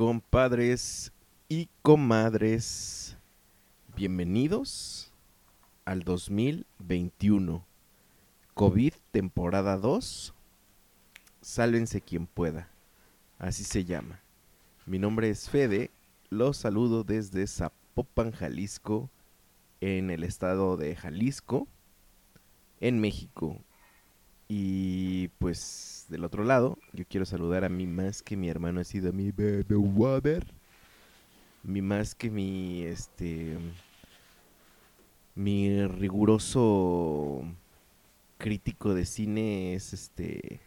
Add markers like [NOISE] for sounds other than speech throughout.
Compadres y comadres, bienvenidos al 2021. COVID temporada 2. Sálvense quien pueda. Así se llama. Mi nombre es Fede. Los saludo desde Zapopan, Jalisco, en el estado de Jalisco, en México. Y pues del otro lado, yo quiero saludar a mi más que mi hermano ha sido mi baby water. Mi más que mi este mi riguroso crítico de cine es este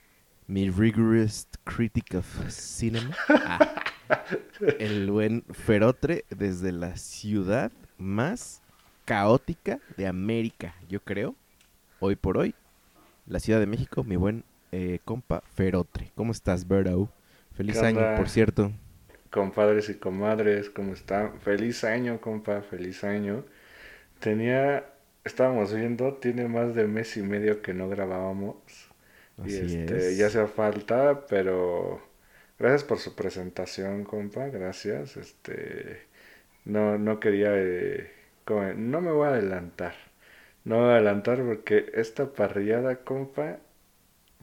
mi rigorous critic of cinema. Ah, [LAUGHS] el buen Ferotre desde la ciudad más caótica de América, yo creo, hoy por hoy, la Ciudad de México, mi buen eh, compa Ferotre. ¿Cómo estás, Berto? Feliz ¿Qué año, por cierto. Compadres y comadres, ¿cómo están? Feliz año, compa, feliz año. Tenía, estábamos viendo, tiene más de mes y medio que no grabábamos. y este, es. ya hacía falta, pero gracias por su presentación, compa, gracias. Este, no, no quería, eh, como- no me voy a adelantar. No me voy a adelantar porque esta parrillada, compa,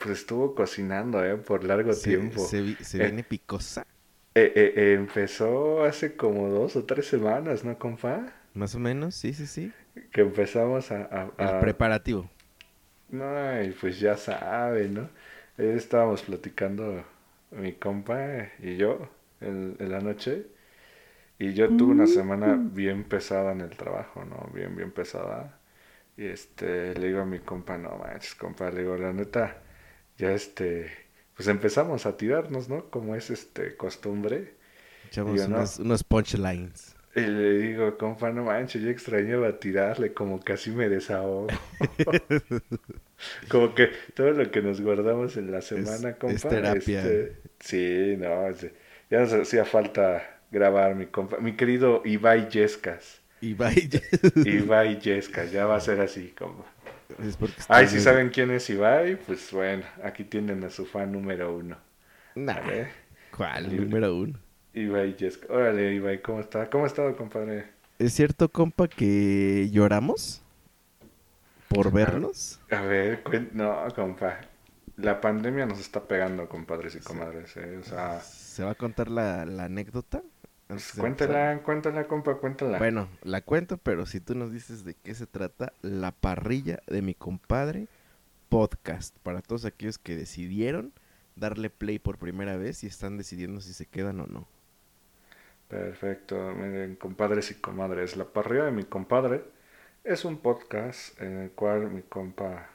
pues estuvo cocinando, eh, por largo Se, tiempo. se vi- se Eh, viene picosa, Eh, eh, empezó hace como dos o tres semanas, ¿no, compa? más o menos, sí, sí, sí. Que empezamos a... a- El preparativo. No, y pues ya sabe, ¿no? Estábamos platicando mi compa y yo en, en la noche y yo tuve una semana bien pesada en el trabajo, ¿no? Bien, bien pesada. Y este, le digo a mi compa, no manches, compa, le digo, la neta, ya este, pues empezamos a tirarnos, ¿no? Como es este costumbre. Echamos Digo, no. unos, punchlines. Y le digo, compa, no manches, yo extrañaba tirarle, como casi me desahogo. [LAUGHS] como que todo lo que nos guardamos en la semana, es compa. terapia. este, sí, no, es- ya nos hacía falta grabar, mi compa. Mi querido Ibai Yescas. Y vaya. Ibai Yescas, ya va a ser así, compa. Es Ay, si saben quién es Ibai, pues bueno, aquí tienen a su fan número uno. Nah. ¿Cuál? Número uno. Ibai Yescas. Órale, Ibai, ¿cómo está? ¿Cómo ha estado, compadre? ¿Es cierto, compa, que lloramos por vernos? A ver, no, compa. La pandemia nos está pegando, compadres y comadres, ¿eh? O sea, ¿Se va a contar la, la anécdota? Cuéntala, cuéntala, compa, cuéntala. Bueno, la cuento, pero si tú nos dices de qué se trata, la parrilla de mi compadre podcast. Para todos aquellos que decidieron darle play por primera vez y están decidiendo si se quedan o no. Perfecto, miren, compadres y comadres. La parrilla de mi compadre es un podcast en el cual mi compa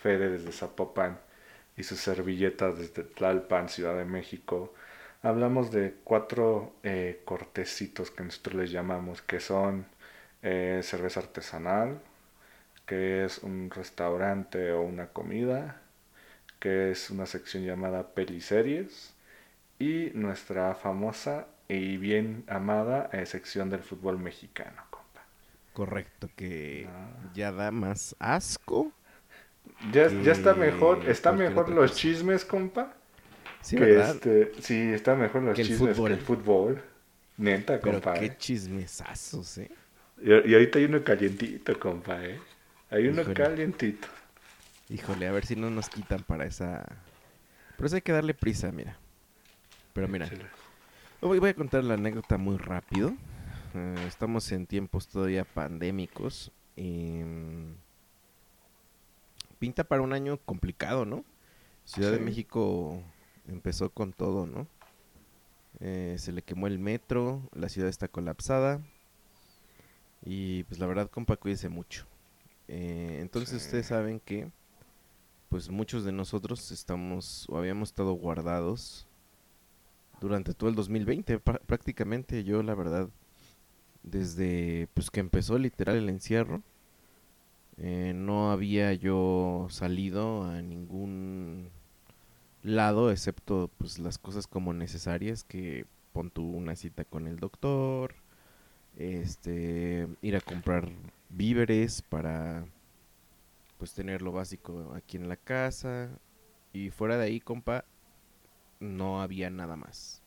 Fede desde Zapopan y su servilleta desde Tlalpan, Ciudad de México, hablamos de cuatro eh, cortecitos que nosotros les llamamos, que son eh, cerveza artesanal, que es un restaurante o una comida, que es una sección llamada peliseries y nuestra famosa y bien amada eh, sección del fútbol mexicano, compa. Correcto, que Ah. ya da más asco. Ya, ya está mejor, está mejor los chismes, compa. Sí, que este, sí, está mejor los Que el chismes fútbol. que el fútbol. Neta, Pero compa. qué eh. chismesazos, ¿eh? Y, y ahorita hay uno calientito, compa, eh. Hay uno Híjole. calientito. Híjole, a ver si no nos quitan para esa... Pero eso hay que darle prisa, mira. Pero mira, voy, a contar la anécdota muy rápido. Eh, estamos en tiempos todavía pandémicos. em, pinta para un año complicado, ¿no? Ciudad de. México empezó con todo, ¿no? Eh, se le quemó el metro, la ciudad está colapsada. Y pues la verdad, compa, cuídese mucho. Eh, entonces Sí. ustedes saben que pues muchos de nosotros estamos o habíamos estado guardados durante todo el 2020 prá- prácticamente yo la verdad desde pues que empezó literal el encierro eh, no había yo salido a ningún lado excepto pues las cosas como necesarias que pon tú una cita con el doctor este ir a comprar víveres para pues tener lo básico aquí en la casa y fuera de ahí compa no había nada más.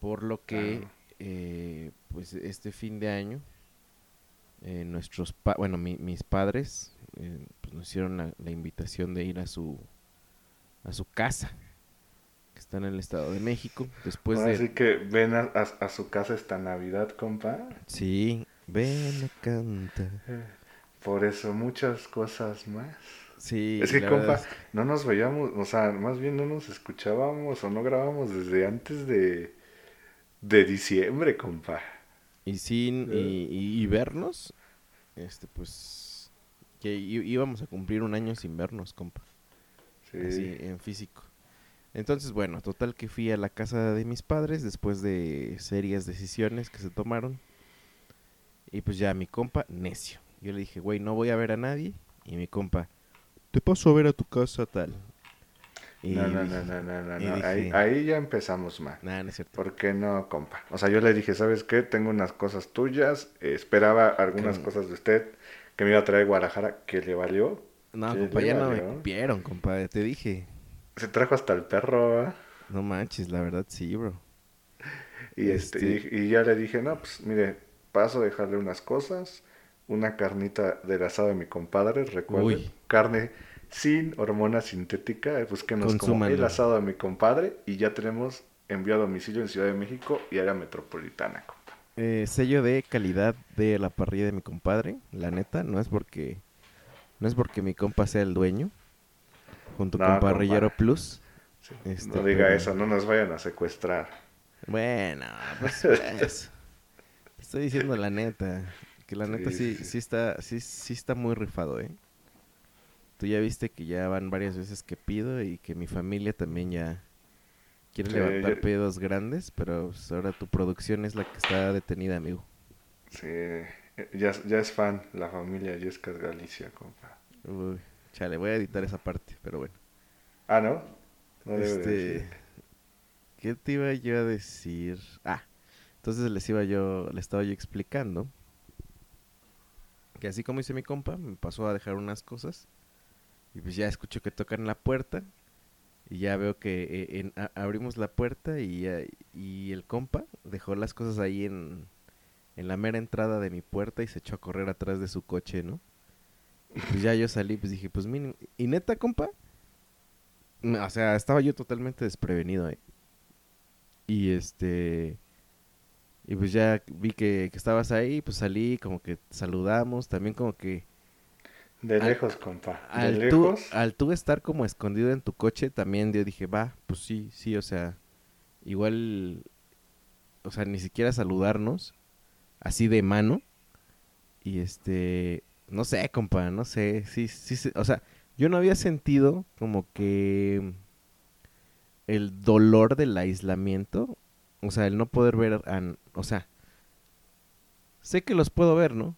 Por lo que eh, pues este fin de año eh, nuestros pa- bueno mi- mis padres eh, pues, nos hicieron la, la invitación de ir a su a su casa que está en el estado de México después Ahora de sí que ven a, a- a su casa esta Navidad, compa. sí ven a canta Por eso muchas cosas más. sí es que, compa, es no nos veíamos, o sea, más bien no nos escuchábamos o no grabábamos desde antes de, de diciembre, compa. y sin y, y- y vernos este pues que íbamos a cumplir un año sin vernos compa Sí. así en físico entonces bueno total que fui a la casa de mis padres después de serias decisiones que se tomaron y pues ya mi compa necio yo le dije güey no voy a ver a nadie y mi compa te paso a ver a tu casa tal y No, no, dije, no, no, no, no. Ahí, dije- ahí ya empezamos mal. "Nah, no es cierto ¿Por qué no, compa? O sea, yo le dije, ¿sabes qué? Tengo unas cosas tuyas, eh, esperaba algunas cosas de usted que me iba a traer Guadalajara, que le valió. No ¿Qué compa ya no me valió? cupieron compa te dije Se trajo hasta el perro, no manches la verdad sí bro Y, este, Este- y, y ya le dije, no, pues mire, paso a dejarle unas cosas, una carnita del asado de mi compadre, recuerden, Uy. carne sin hormona sintética, eh, búsquenos como Consúmanlo. el asado de mi compadre y ya tenemos envío a domicilio en Ciudad de México y área metropolitana, compa. Eh, sello de calidad de la parrilla de mi compadre, la neta, no es porque no es porque mi compa sea el dueño, junto No, con Parrillero compa. Plus. Sí, Este, no diga pero- eso, no nos vayan a secuestrar. Bueno, pues, [LAUGHS] pues, estoy diciendo la neta, que la neta sí, Sí, sí, sí, sí. está, sí, sí está muy rifado, eh. Tú ya viste que ya van varias veces que pido y que mi familia también ya quiere levantar ya- pedos grandes, pero pues, ahora tu producción es la que está detenida, amigo. Sí, ya, ya es fan la familia Yescas Galicia, compa. Uy, chale, voy a editar esa parte, pero bueno. Ah, ¿no? Este. ¿qué te iba yo a decir? Ah, entonces les iba yo, le estaba yo explicando que así como hice mi compa, me pasó a dejar unas cosas y pues ya escucho que tocan la puerta y ya veo que eh, en- a- abrimos la puerta y, ya- y el compa dejó las cosas ahí en, en la mera entrada de mi puerta y se echó a correr atrás de su coche, ¿no? Y pues ya yo salí, pues dije, pues miren, y neta, compa, O sea, estaba yo totalmente desprevenido, ¿eh? Y este... Y pues ya vi que, que estabas ahí, pues salí, como que saludamos, también como que... De al- lejos, compa. De Al tú, lejos. al tú estar como escondido en tu coche, también yo dije, va, pues sí, sí, o sea, igual, o sea, ni siquiera saludarnos, así de mano, y este, no sé, compa, no sé, sí, sí, o sea, yo no había sentido como que el dolor del aislamiento, o sea, el no poder ver, a- o sea, sé que los puedo ver, ¿no?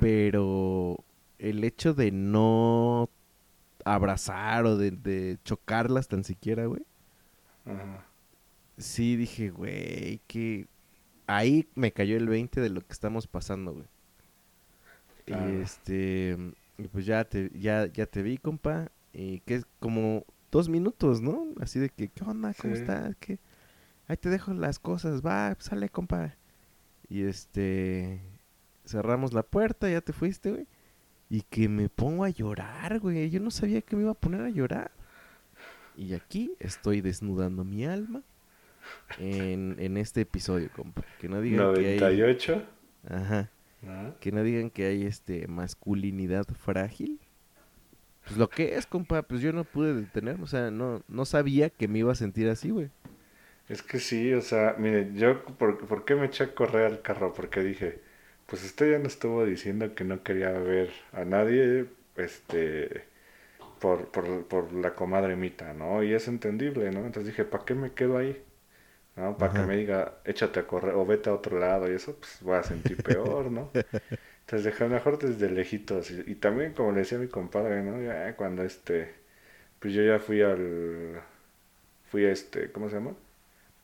Pero el hecho de no abrazar o de, de chocarlas tan siquiera, güey. Ajá. Sí dije, güey, que ahí me cayó el 20 de lo que estamos pasando, güey. Claro. Y este, y pues ya te, ya, ya te vi, compa, y que es como dos minutos, ¿no? Así de que, ¿qué onda? ¿Cómo Sí. estás? ¿Qué? Ahí te dejo las cosas, va, sale, compa. Y este, cerramos la puerta, ya te fuiste, güey. Y que me pongo a llorar, güey. Yo no sabía que me iba a poner a llorar. Y aquí estoy desnudando mi alma en, en este episodio, compa. Que no digan que hay... 98. Ajá. ¿no? Que no digan que hay este masculinidad frágil. Pues lo que es, compa, pues yo no pude detenerme, o sea, no, no sabía que me iba a sentir así, güey. Es que sí, o sea, mire, yo, ¿por, por qué me eché a correr al carro? Porque dije, pues usted ya nos estuvo diciendo que no quería ver a nadie, este, por, por, por la comadre Mita, ¿no? Y es entendible, ¿no? Entonces dije, ¿para qué me quedo ahí? ¿No? Para que me diga, échate a correr o vete a otro lado y eso, pues voy a sentir peor, ¿no? [LAUGHS] Entonces dejé mejor desde lejitos. Y, y también, como le decía mi compadre, ¿no? Ya cuando este, pues yo ya fui al, fui a este, ¿cómo se llama?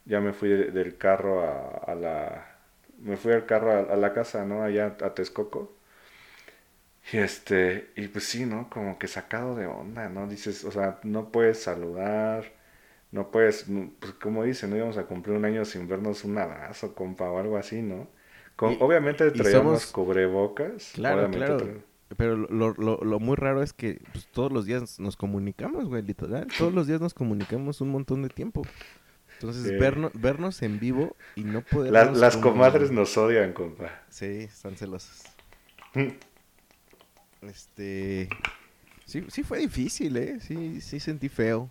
Ya me fui de- del carro a, a la, me fui al carro a, a la casa, ¿no? Allá a Texcoco. Y este, y pues sí, ¿no? Como que sacado de onda, ¿no? Dices, o sea, no puedes saludar, no puedes, mm, pues como dicen, no íbamos a cumplir un año sin vernos un abrazo, compa, o algo así, ¿no? Con- Y- obviamente traíamos somos- cubrebocas. Claro, claro. tra- Pero lo, lo, lo muy raro es que pues, todos los días nos comunicamos, güey, literal. Todos los días nos comunicamos un montón de tiempo. Entonces, Sí. vernos, vernos en vivo y no poder... Las, las comadres nos odian, compa. Sí, están celosas. Este... Sí, sí fue difícil, ¿eh? Sí, sí sentí feo.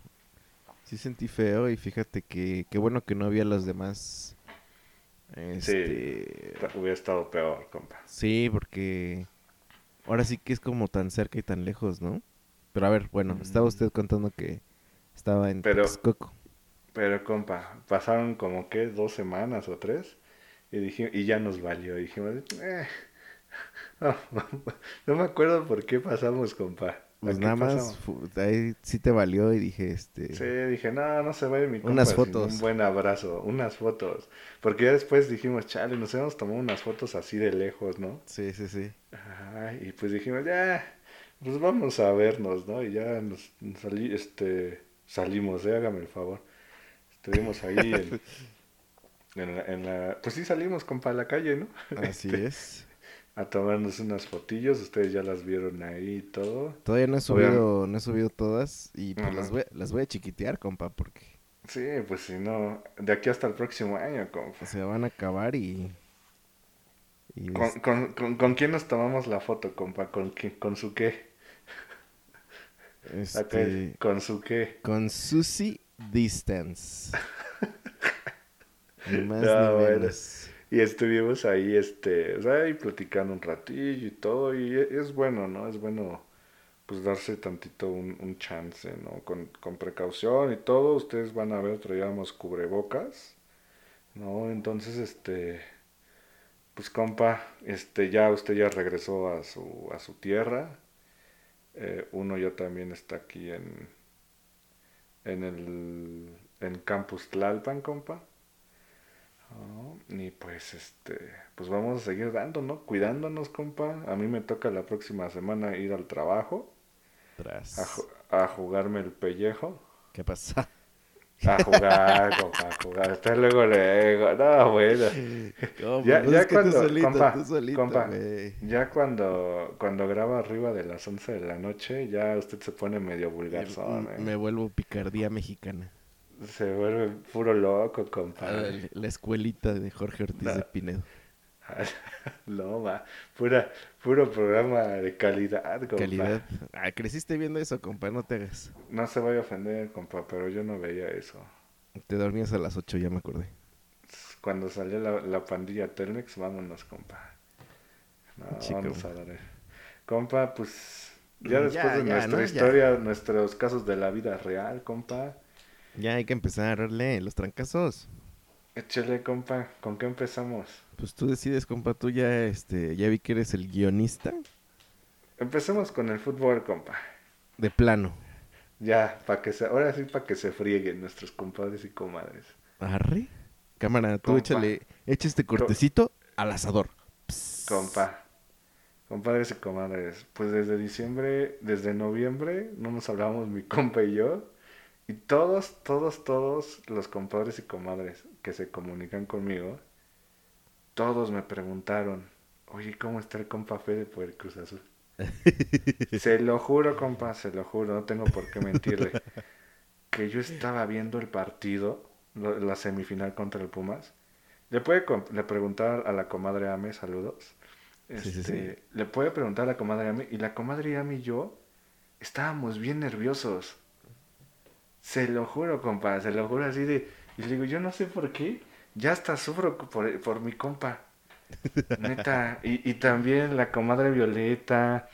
Sí sentí feo y fíjate que qué bueno que no había los demás. Este... Hubiera estado peor, compa. Sí, porque ahora sí que es como tan cerca y tan lejos, ¿no? Pero a ver, bueno, estaba usted contando que estaba en Pero- Texcoco. Pero, compa, pasaron como que dos semanas o tres y, dije, y ya nos valió. Dijimos, eh, [LAUGHS] no, [LAUGHS] no me acuerdo por qué pasamos, compa. Pues ¿A nada más, ahí sí te valió y dije, este... Sí, dije, no, no se vaya mi compa Unas fotos. un buen abrazo, unas fotos. Porque ya después dijimos, chale, nos hemos tomado unas fotos así de lejos, ¿no? Sí, sí, sí. Ay, y pues dijimos, ya, pues vamos a vernos, ¿no? Y ya nos, nos salí, este, salimos, ¿eh? Hágame el favor. Estuvimos ahí en, [LAUGHS] en la, en la- Pues sí salimos, compa, a la calle, ¿no? Así Este, es. A tomarnos unas fotillos, ustedes ya las vieron ahí y todo. Todavía no he subido, no he subido todas y pues las voy, las voy a chiquitear, compa, porque Sí, pues si no, de aquí hasta el próximo año, compa. se van a acabar y... y ¿Con, es- con, con, con quién nos tomamos la foto, compa? ¿Con, quién- con su qué? [LAUGHS] Este, ¿Con su qué? con Susie Distance. [LAUGHS] Ni más Ah, ni bueno. Y estuvimos ahí, este, o sea, platicando un ratillo y todo, y e- es bueno, ¿no? Es bueno, pues, darse tantito un, un chance, ¿no? Con, con precaución y todo, ustedes van a ver, traíamos cubrebocas, ¿no? Entonces, este, pues, compa, este, ya usted ya regresó a su, a su tierra, eh, uno ya también está aquí en, en el, en Campus Tlalpan, compa. ¿No? Y pues este, pues vamos a seguir dando, ¿no? Cuidándonos, compa. A mí me toca la próxima semana ir al trabajo Tras. a, a jugarme el pellejo. ¿Qué pasa? A jugar, [LAUGHS] compa, a jugar. Hasta luego, luego. No, bueno. No, Ya- pues ya cuando- tú solito, compa, tú solito, compa. Ya cuando, cuando graba arriba de las 11 de la noche, ya usted se pone medio vulgarzón, Me- ¿eh? Me vuelvo picardía mexicana. Se vuelve puro loco, compa. Ah, La escuelita de Jorge Ortiz No. de Pinedo. [LAUGHS] No, va. Pura, puro programa de calidad, compa. Calidad. Ah, creciste viendo eso, compa, no te hagas. No se vaya a ofender, compa, pero yo no veía eso. Te dormías a las 8, ya me acordé. Cuando salió la, la pandilla Telmex, vámonos, compa. No, vamos a dar. Compa, pues ya Mm, después ya, de ya, nuestra ¿no? Ya. historia, nuestros casos de la vida real, compa. Ya hay que empezar a darle los trancazos. Échale, compa, ¿con qué empezamos? Pues tú decides, compa, tú ya, este, ya vi que eres el guionista Empecemos con el fútbol, compa. de plano. Ya, para que se, ahora sí para que se frieguen nuestros compadres y comadres. Arre. Cámara, tú Compa. échale, echa este cortecito al asador. Pss. Compa, compadres y comadres, pues desde diciembre, desde noviembre, no nos hablábamos mi compa y yo, y todos, todos, todos los compadres y comadres que se comunican conmigo, todos me preguntaron, oye, ¿cómo está el compa Fede por el Cruz Azul? [LAUGHS] se lo juro, compa, se lo juro, no tengo por qué mentirle, que yo estaba viendo el partido, la semifinal contra el Pumas, le puede le preguntar a la comadre Ame, saludos. Sí, sí, Este, sí. Le puede preguntar a la comadre Ame y la comadre Ame y yo estábamos bien nerviosos. Se lo juro, compa, se lo juro así de... Y le digo, yo no sé por qué, ya hasta sufro por, por mi compa. [LAUGHS] Neta. Y, y también la comadre Violeta,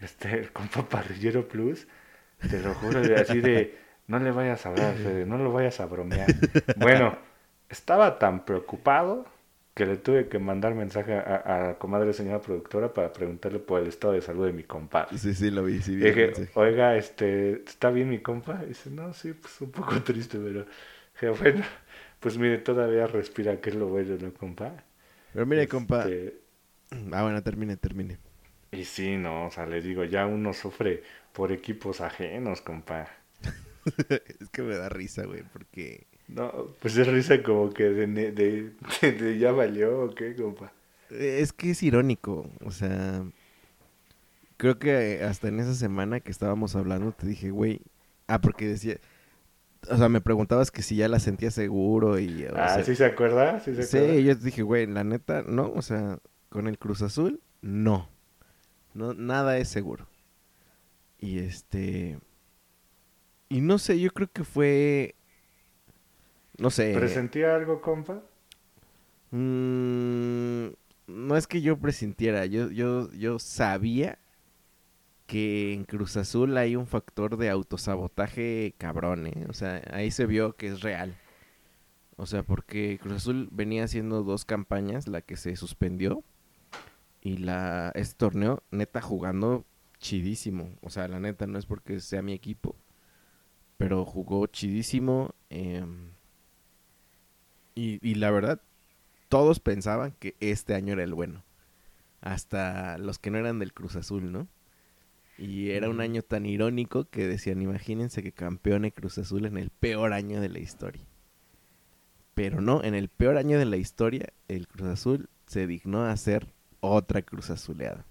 este, el compa Parrillero Plus, te lo juro, así de, no le vayas a hablar, Fede, no lo vayas a bromear. Bueno, estaba tan preocupado que le tuve que mandar mensaje a, a la comadre señora productora para preguntarle por el estado de salud de mi compadre. Sí, sí, lo vi, sí vi. Dije, oiga, este, ¿está bien mi compa? Y dice, no, sí, pues un poco [LAUGHS] triste, pero dije, bueno, pues mire, todavía respira, que es lo bueno, ¿no, compa? Pero mire, compa. Este, [CLEARS THROAT] Ah, bueno, termine, termine. Y sí, no, o sea, le digo, ya uno sufre por equipos ajenos, compa. [LAUGHS] es que me da risa, güey, porque... No, pues es risa como que de, de, de- [LAUGHS] de ya valió, ¿o qué, compa? Es que es irónico, o sea... Creo que hasta en esa semana que estábamos hablando te dije, güey... Ah, porque decía... O sea, me preguntabas que si ya la sentía seguro y... o Ah, sea, ¿sí se acuerda? ¿Sí se acuerda? Sí, yo te dije, güey, la neta, no, o sea, con el Cruz Azul, no. No, nada es seguro. Y este. Y no sé, yo creo que fue. No sé. ¿Presentía algo, compa? mm, no es que yo presintiera, yo, yo, yo sabía que en Cruz Azul hay un factor de autosabotaje cabrón, ¿eh? O sea, ahí se vio que es real. O sea, porque Cruz Azul venía haciendo dos campañas, la que se suspendió y la este torneo neta jugando chidísimo. O sea, la neta no es porque sea mi equipo, pero jugó chidísimo. em, y, y la verdad, todos pensaban que este año era el bueno. Hasta los que no eran del Cruz Azul, ¿no? Y era un año tan irónico que decían, imagínense que campeone Cruz Azul en el peor año de la historia. Pero no, en el peor año de la historia, el Cruz Azul se dignó a hacer otra Cruz Azuleada.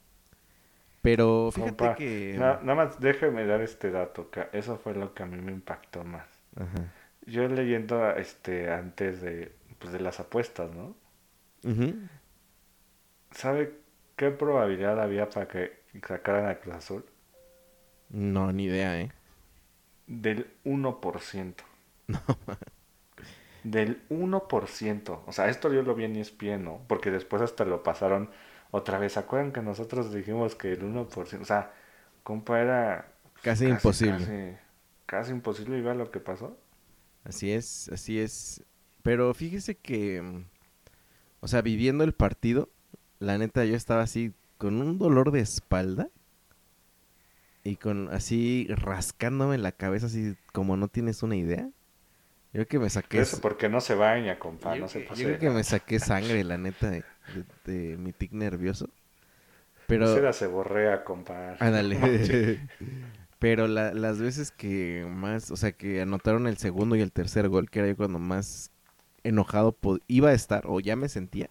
Pero fíjate Compa, que... na- nada más déjeme dar este dato, que eso fue lo que a mí me impactó más. Ajá. Yo leyendo este antes de, pues, de las apuestas, ¿no? ¿Sabe qué probabilidad había para que sacaran a Cruz Azul? No, ni idea, ¿eh? Del 1%. [LAUGHS] Del 1%. O sea, esto yo lo vi en ESPN, ¿no? Porque después hasta lo pasaron otra vez. ¿Se acuerdan que nosotros dijimos que el 1%? O sea, compa, era Casi imposible. Casi, casi imposible y vea lo que pasó. Así es, así es. Pero fíjese que, mm, o sea, viviendo el partido, la neta yo estaba así con un dolor de espalda y con así rascándome la cabeza así como no tienes una idea. Yo creo que me saqué Eso porque no se baña, compa, yo, no se yo creo que me saqué sangre, la neta, de, de- de mi tic nervioso. Pero Esa era ceborrea, compa. Ándale. [LAUGHS] [LAUGHS] Pero la- las veces que más, o sea, que anotaron el segundo y el tercer gol, que era yo cuando más enojado iba a estar, o ya me sentía.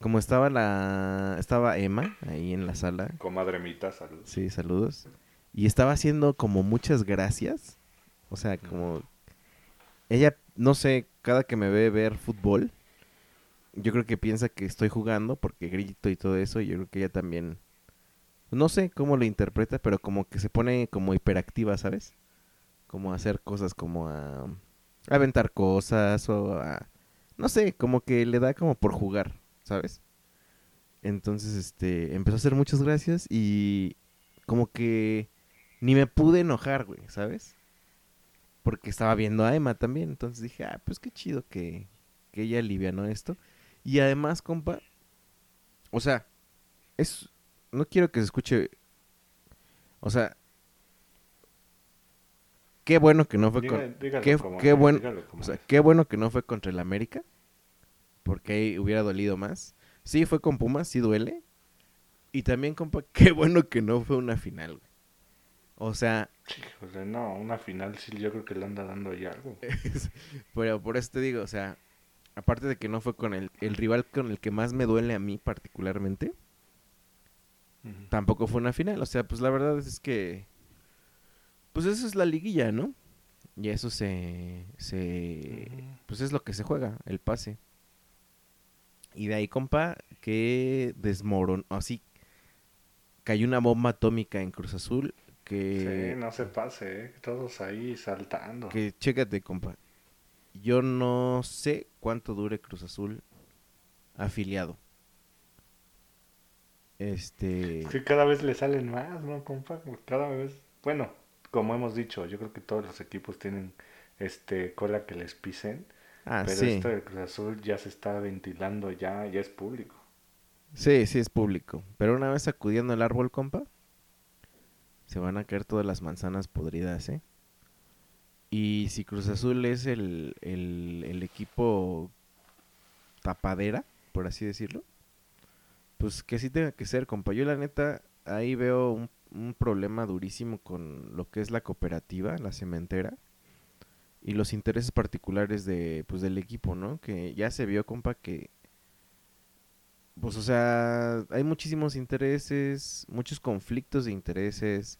Como estaba la, estaba Emma ahí en la sala, Comadre Mita, salud. sí, saludos. Y estaba haciendo como muchas gracias. O sea, como, ella, no sé, cada que me ve ver fútbol, yo creo que piensa que estoy jugando porque grito y todo eso, y yo creo que ella también, no sé cómo lo interpreta, pero como que se pone como hiperactiva, ¿sabes? Como a hacer cosas como a, a aventar cosas o a, no sé, como que le da como por jugar, ¿sabes? Entonces, este, empezó a hacer muchas gracias y como que ni me pude enojar, güey, ¿sabes? Porque estaba viendo a Emma también, entonces dije, ah, pues qué chido que, que ella alivianó esto. Y además, compa, o sea, es, no quiero que se escuche, o sea, qué bueno que no fue con, qué, como qué o sea, qué bueno que no fue contra el América, porque ahí hubiera dolido más. Sí, fue con Pumas, sí duele. Y también, compa, [LAUGHS] qué bueno que no fue una final, güey. O sea, Híjole, no, una final sí, yo creo que le anda dando ya algo. [LAUGHS] pero por eso te digo, o sea, aparte de que no fue con el, el rival con el que más me duele a mí particularmente, Tampoco fue una final. O sea, pues la verdad es que, pues eso es la liguilla, ¿no? Y eso se, se, pues es lo que se juega, el pase. Y de ahí, compa, que desmoronó, así, cayó una bomba atómica en Cruz Azul que... Sí, no se pase, ¿eh? todos ahí saltando. Que chécate, compa. Yo no sé cuánto dure Cruz Azul afiliado. Este. Es que cada vez le salen más, ¿no, compa? Cada vez. Bueno, como hemos dicho, yo creo que todos los equipos tienen este cola que les pisen. Ah, pero sí. esto del Cruz Azul ya se está ventilando, ya, ya es público. Sí, sí es público. Pero una vez sacudiendo el árbol, compa, se van a caer todas las manzanas podridas, ¿eh? Y si Cruz Azul es el, el, el equipo tapadera, por así decirlo, pues que sí tenga que ser, compa. Yo la neta ahí veo un, un problema durísimo con lo que es la cooperativa, la cementera, y los intereses particulares de, pues, del equipo, ¿no? Que ya se vio, compa, que pues o sea, hay muchísimos intereses, muchos conflictos de intereses,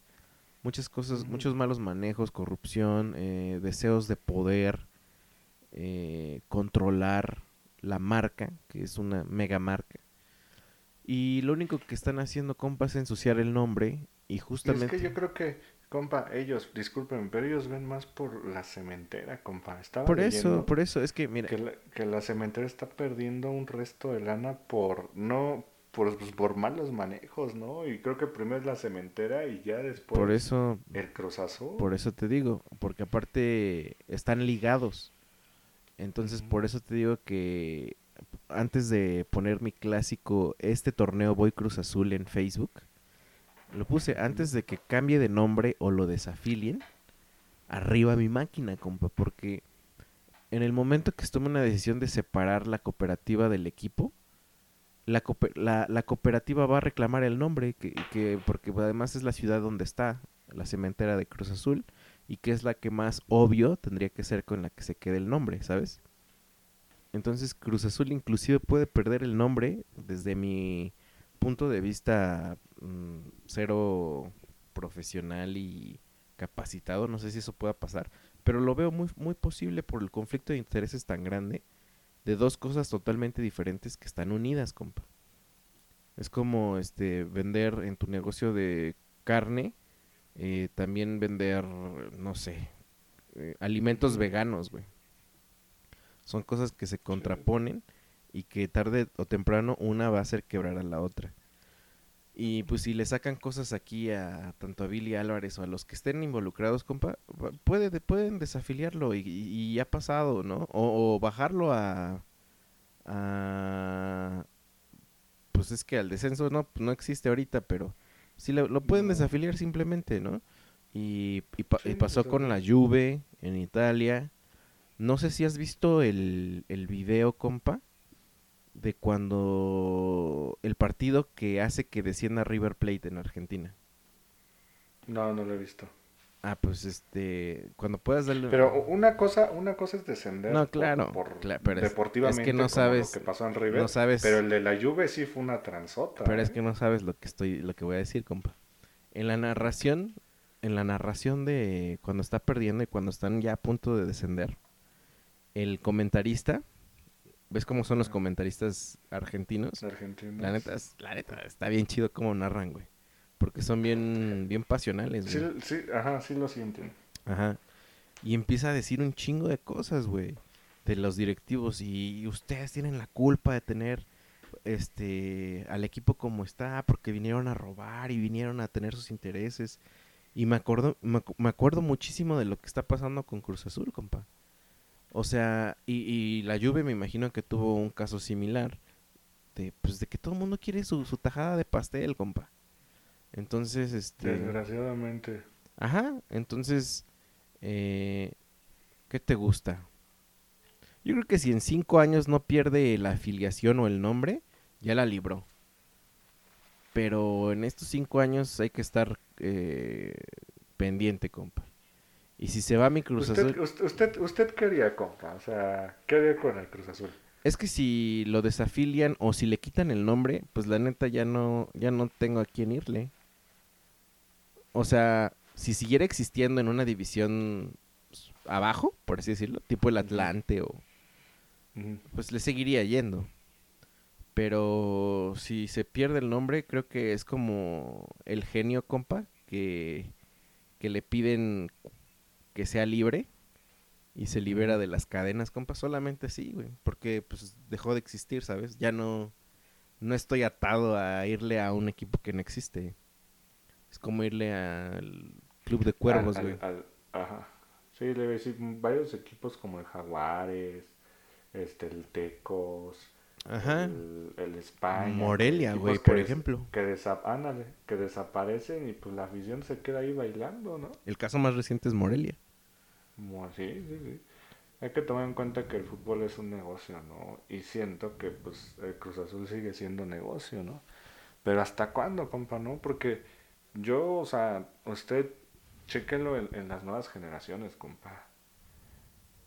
muchas cosas, muchos malos manejos, corrupción, eh, deseos de poder, eh, controlar la marca, que es una mega marca. Y lo único que están haciendo, compa, es ensuciar el nombre y Y es justamente... que yo creo que, compa, ellos, discúlpenme, pero ellos ven más por la cementera, compa. Estaba Por eso, por eso, es que, mira, que la, que la cementera está perdiendo un resto de lana por, no, por, pues, por malos manejos, ¿no? Y creo que primero es la cementera y ya después por eso, el Cruz Azul. Por eso te digo, porque aparte están ligados. Entonces, por eso te digo que antes de poner mi clásico Este torneo voy Cruz Azul en Facebook, lo puse antes de que cambie de nombre o lo desafilien, arriba mi máquina, compa, porque en el momento que se tome una decisión de separar la cooperativa del equipo, la, coope- la, cooperativa va a reclamar el nombre, que porque además es la ciudad donde está la cementera de Cruz Azul y que es la que más obvio tendría que ser con la que se quede el nombre, ¿sabes? Entonces Cruz Azul inclusive puede perder el nombre desde mi punto de vista mm, cero profesional y capacitado, no sé si eso pueda pasar, pero lo veo muy, muy posible por el conflicto de intereses tan grande de dos cosas totalmente diferentes que están unidas, compa. Es como este vender en tu negocio de carne, eh, también vender, no sé, eh, alimentos veganos, güey. Son cosas que se contraponen y que tarde o temprano una va a hacer quebrar a la otra. Y pues si le sacan cosas aquí a tanto a Billy Álvarez o a los que estén involucrados, compa, puede, de- pueden desafiliarlo y, y, ha pasado, ¿no? O, o bajarlo a, a... Pues es que al descenso no, no existe ahorita, pero sí lo, lo pueden No. desafiliar simplemente, ¿no? Y, y pa- y Sí, pasó pues, con la Juve en Italia. No sé si has visto el, el video, compa, de cuando el partido que hace que descienda River Plate en Argentina. No, no lo he visto. Ah, pues este, cuando puedas darle... Pero una cosa, una cosa es descender No, claro, por, cla- pero es- es deportivamente que no sabes- lo que pasó en River, no sabes- pero el de la Juve sí fue una transota. Pero es ¿eh? que no sabes lo que estoy, lo que voy a decir, compa. En la narración, en la narración de cuando está perdiendo y cuando están ya a punto de descender, el comentarista, ¿ves cómo son los comentaristas argentinos? Argentinos. La neta, la neta, está bien chido cómo narran, güey. Porque son bien, bien pasionales, Sí, güey. sí, ajá, sí lo sienten. Ajá. Y empieza a decir un chingo de cosas, güey. De los directivos. Y ustedes tienen la culpa de tener este al equipo como está. Porque vinieron a robar y vinieron a tener sus intereses. Y me acuerdo, me, me acuerdo muchísimo de lo que está pasando con Cruz Azul, compa. O sea, y, y la Juve me imagino que tuvo un caso similar. De, pues de que todo el mundo quiere su, su tajada de pastel, compa. Entonces, este... Desgraciadamente. Ajá, entonces, eh, ¿qué te gusta? Yo creo que si en cinco años no pierde la afiliación o el nombre, ya la libró. Pero en estos cinco años hay que estar eh, pendiente, compa. Y si se va mi Cruz usted, Azul, usted, usted, usted qué haría, compa? O sea, ¿qué haría con el Cruz Azul? es que si lo desafilian o si le quitan el nombre, pues la neta ya no, ya no tengo a quién irle. O sea, si siguiera existiendo en una división abajo, por así decirlo, tipo el Atlante o pues le seguiría yendo. Pero si se pierde el nombre, creo que es como el genio, compa, que, que le piden que sea libre y se libera de las cadenas, compa, solamente sí, güey, porque pues dejó de existir, ¿sabes? Ya no no estoy atado a irle a un equipo que no existe. Es como irle al Club de Cuervos, güey. ajá. Sí, le voy a decir, varios equipos como el Jaguares, este, el Tecos, Ajá. el, el España. Morelia, güey, por ejemplo. Que, desa- ándale, que desaparecen y pues la afición se queda ahí bailando, ¿no? El caso más reciente es Morelia. Así, sí, sí. Hay que tomar en cuenta que el fútbol es un negocio, ¿no? Y siento que pues el Cruz Azul sigue siendo negocio, ¿no? Pero ¿hasta cuándo, compa, no? Porque yo, o sea, usted, chéquenlo en, en las nuevas generaciones, compa.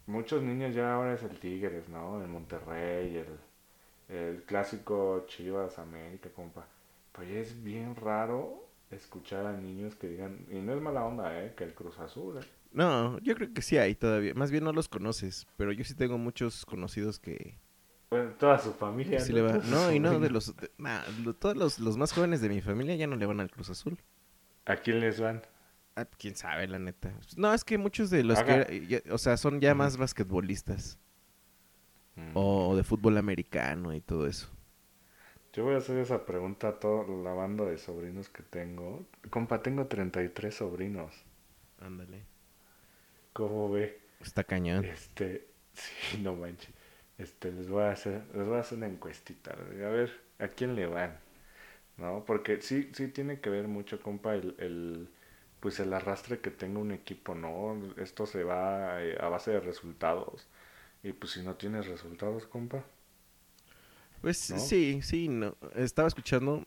Muchos niños ya ahora es el Tigres, ¿no? El Monterrey, el, el clásico Chivas América, compa. Pues es bien raro escuchar a niños que digan, y no es mala onda, ¿eh? Que el Cruz Azul, ¿eh? No, yo creo que sí hay todavía. Más bien no los conoces, pero yo sí tengo muchos conocidos que Bueno, toda su familia. sí le va. Todos sus No, y no, de los... de- nah, lo- todos los, los más jóvenes de mi familia ya no le van al Cruz Azul. ¿A quién les van? Ah, quién sabe, la neta. No, es que muchos de los que... ya- o sea, son ya más basquetbolistas. Mm. O de fútbol americano y todo eso. Yo voy a hacer esa pregunta a toda la banda de sobrinos que tengo. Compa, tengo 33 sobrinos. Ándale. ¿Cómo ve? Está cañón. Este, [LAUGHS] sí, no manches. Este, les voy a hacer, les voy a hacer una encuestita. A ver, ¿a quién le van? ¿No? Porque sí, sí tiene que ver mucho, compa, el, el pues el arrastre que tenga un equipo, ¿no? Esto se va eh, a base de resultados. Y pues si no tienes resultados, compa. Pues ¿no? sí, sí, no. Estaba escuchando.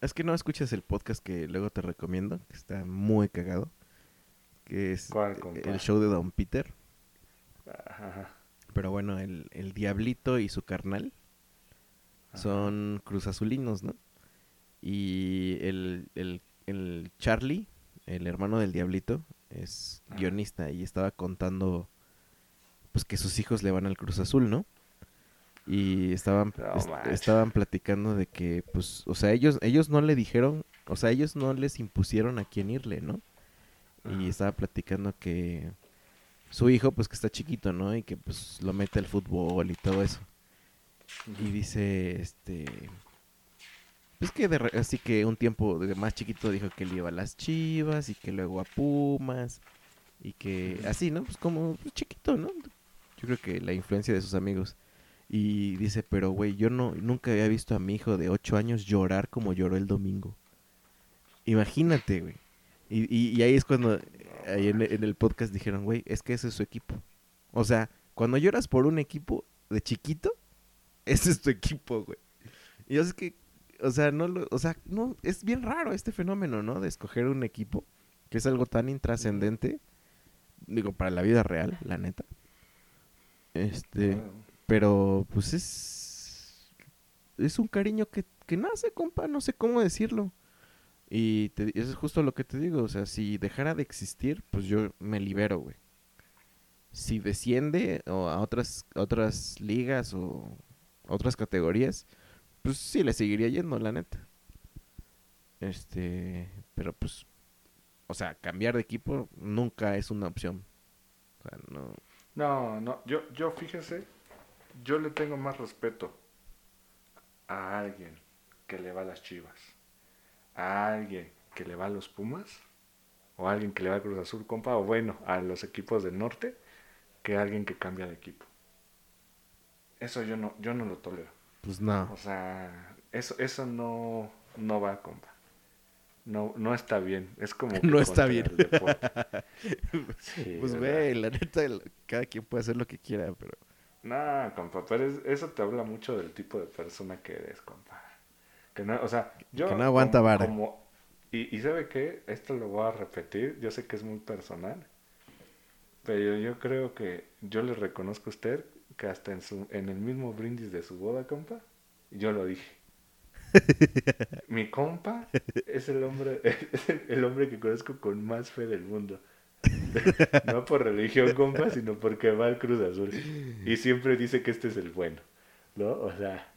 Es que no escuchas el podcast que luego te recomiendo, que está muy cagado. Que es el show de Don Peter. Ajá. Pero bueno, el, el Diablito y su carnal Ajá. son cruzazulinos, ¿no? Y el, el, el Charlie, el hermano del Diablito, es Ajá. guionista y estaba contando pues que sus hijos le van al Cruz Azul, ¿no? Y estaban, No est- manches. estaban platicando de que, pues, o sea, ellos, ellos no le dijeron, o sea, ellos no les impusieron a quién irle, ¿no? Y estaba platicando que su hijo, pues, que está chiquito, ¿no? Y que, pues, lo mete al fútbol y todo eso. Y dice, este... Pues que de re- así que un tiempo de más chiquito dijo que le iba a las chivas y que luego a Pumas y que así, ¿no? Pues como pues, chiquito, ¿no? Yo creo que la influencia de sus amigos. Y dice, pero güey, yo no, nunca había visto a mi hijo de 8 años llorar como lloró el domingo. Imagínate, güey. Y, y, ahí es cuando, ahí en, el podcast dijeron, güey, es que ese es su equipo. O sea, cuando lloras por un equipo de chiquito, [LAUGHS] ese es tu equipo, güey. Y yo sé que, o sea, no lo, o sea, no, es bien raro este fenómeno, ¿no? De escoger un equipo, que es algo tan intrascendente, digo, para la vida real, la neta. Este, pero pues es, es un cariño que, que nace, compa, no sé cómo decirlo. Y te- eso es justo lo que te digo, o sea, si dejara de existir, pues yo me libero, güey. Si desciende o a otras, otras ligas o otras categorías, pues sí le seguiría yendo, la neta. Este, pero pues, o sea, cambiar de equipo nunca es una opción. O sea, no. No, no, yo, yo fíjese, yo le tengo más respeto a alguien que le va a las Chivas, a alguien que le va a los Pumas, o a alguien que le va al Cruz Azul, compa, o bueno, a los equipos del norte, que a alguien que cambia de equipo. Eso yo no, yo no lo tolero. Pues no. O sea, eso, eso no, no va, compa. No, no está bien. Es como [LAUGHS] que No está bien. [LAUGHS] Sí, Pues güey, la neta, cada quien puede hacer lo que quiera, pero... No, compa, pero es- eso te habla mucho del tipo de persona que eres, compa. Que no, o sea, yo... Que no aguanta como- vara. como- y, y ¿sabe qué? Esto lo voy a repetir, yo sé que es muy personal, pero yo creo que yo le reconozco a usted que hasta en, su, en el mismo brindis de su boda, compa, yo lo dije. [LAUGHS] Mi compa es el hombre, [LAUGHS] es el- el hombre que conozco con más fe del mundo. [LAUGHS] No por religión, compa, sino porque va al Cruz Azul. Y siempre dice que este es el bueno, ¿no? O sea,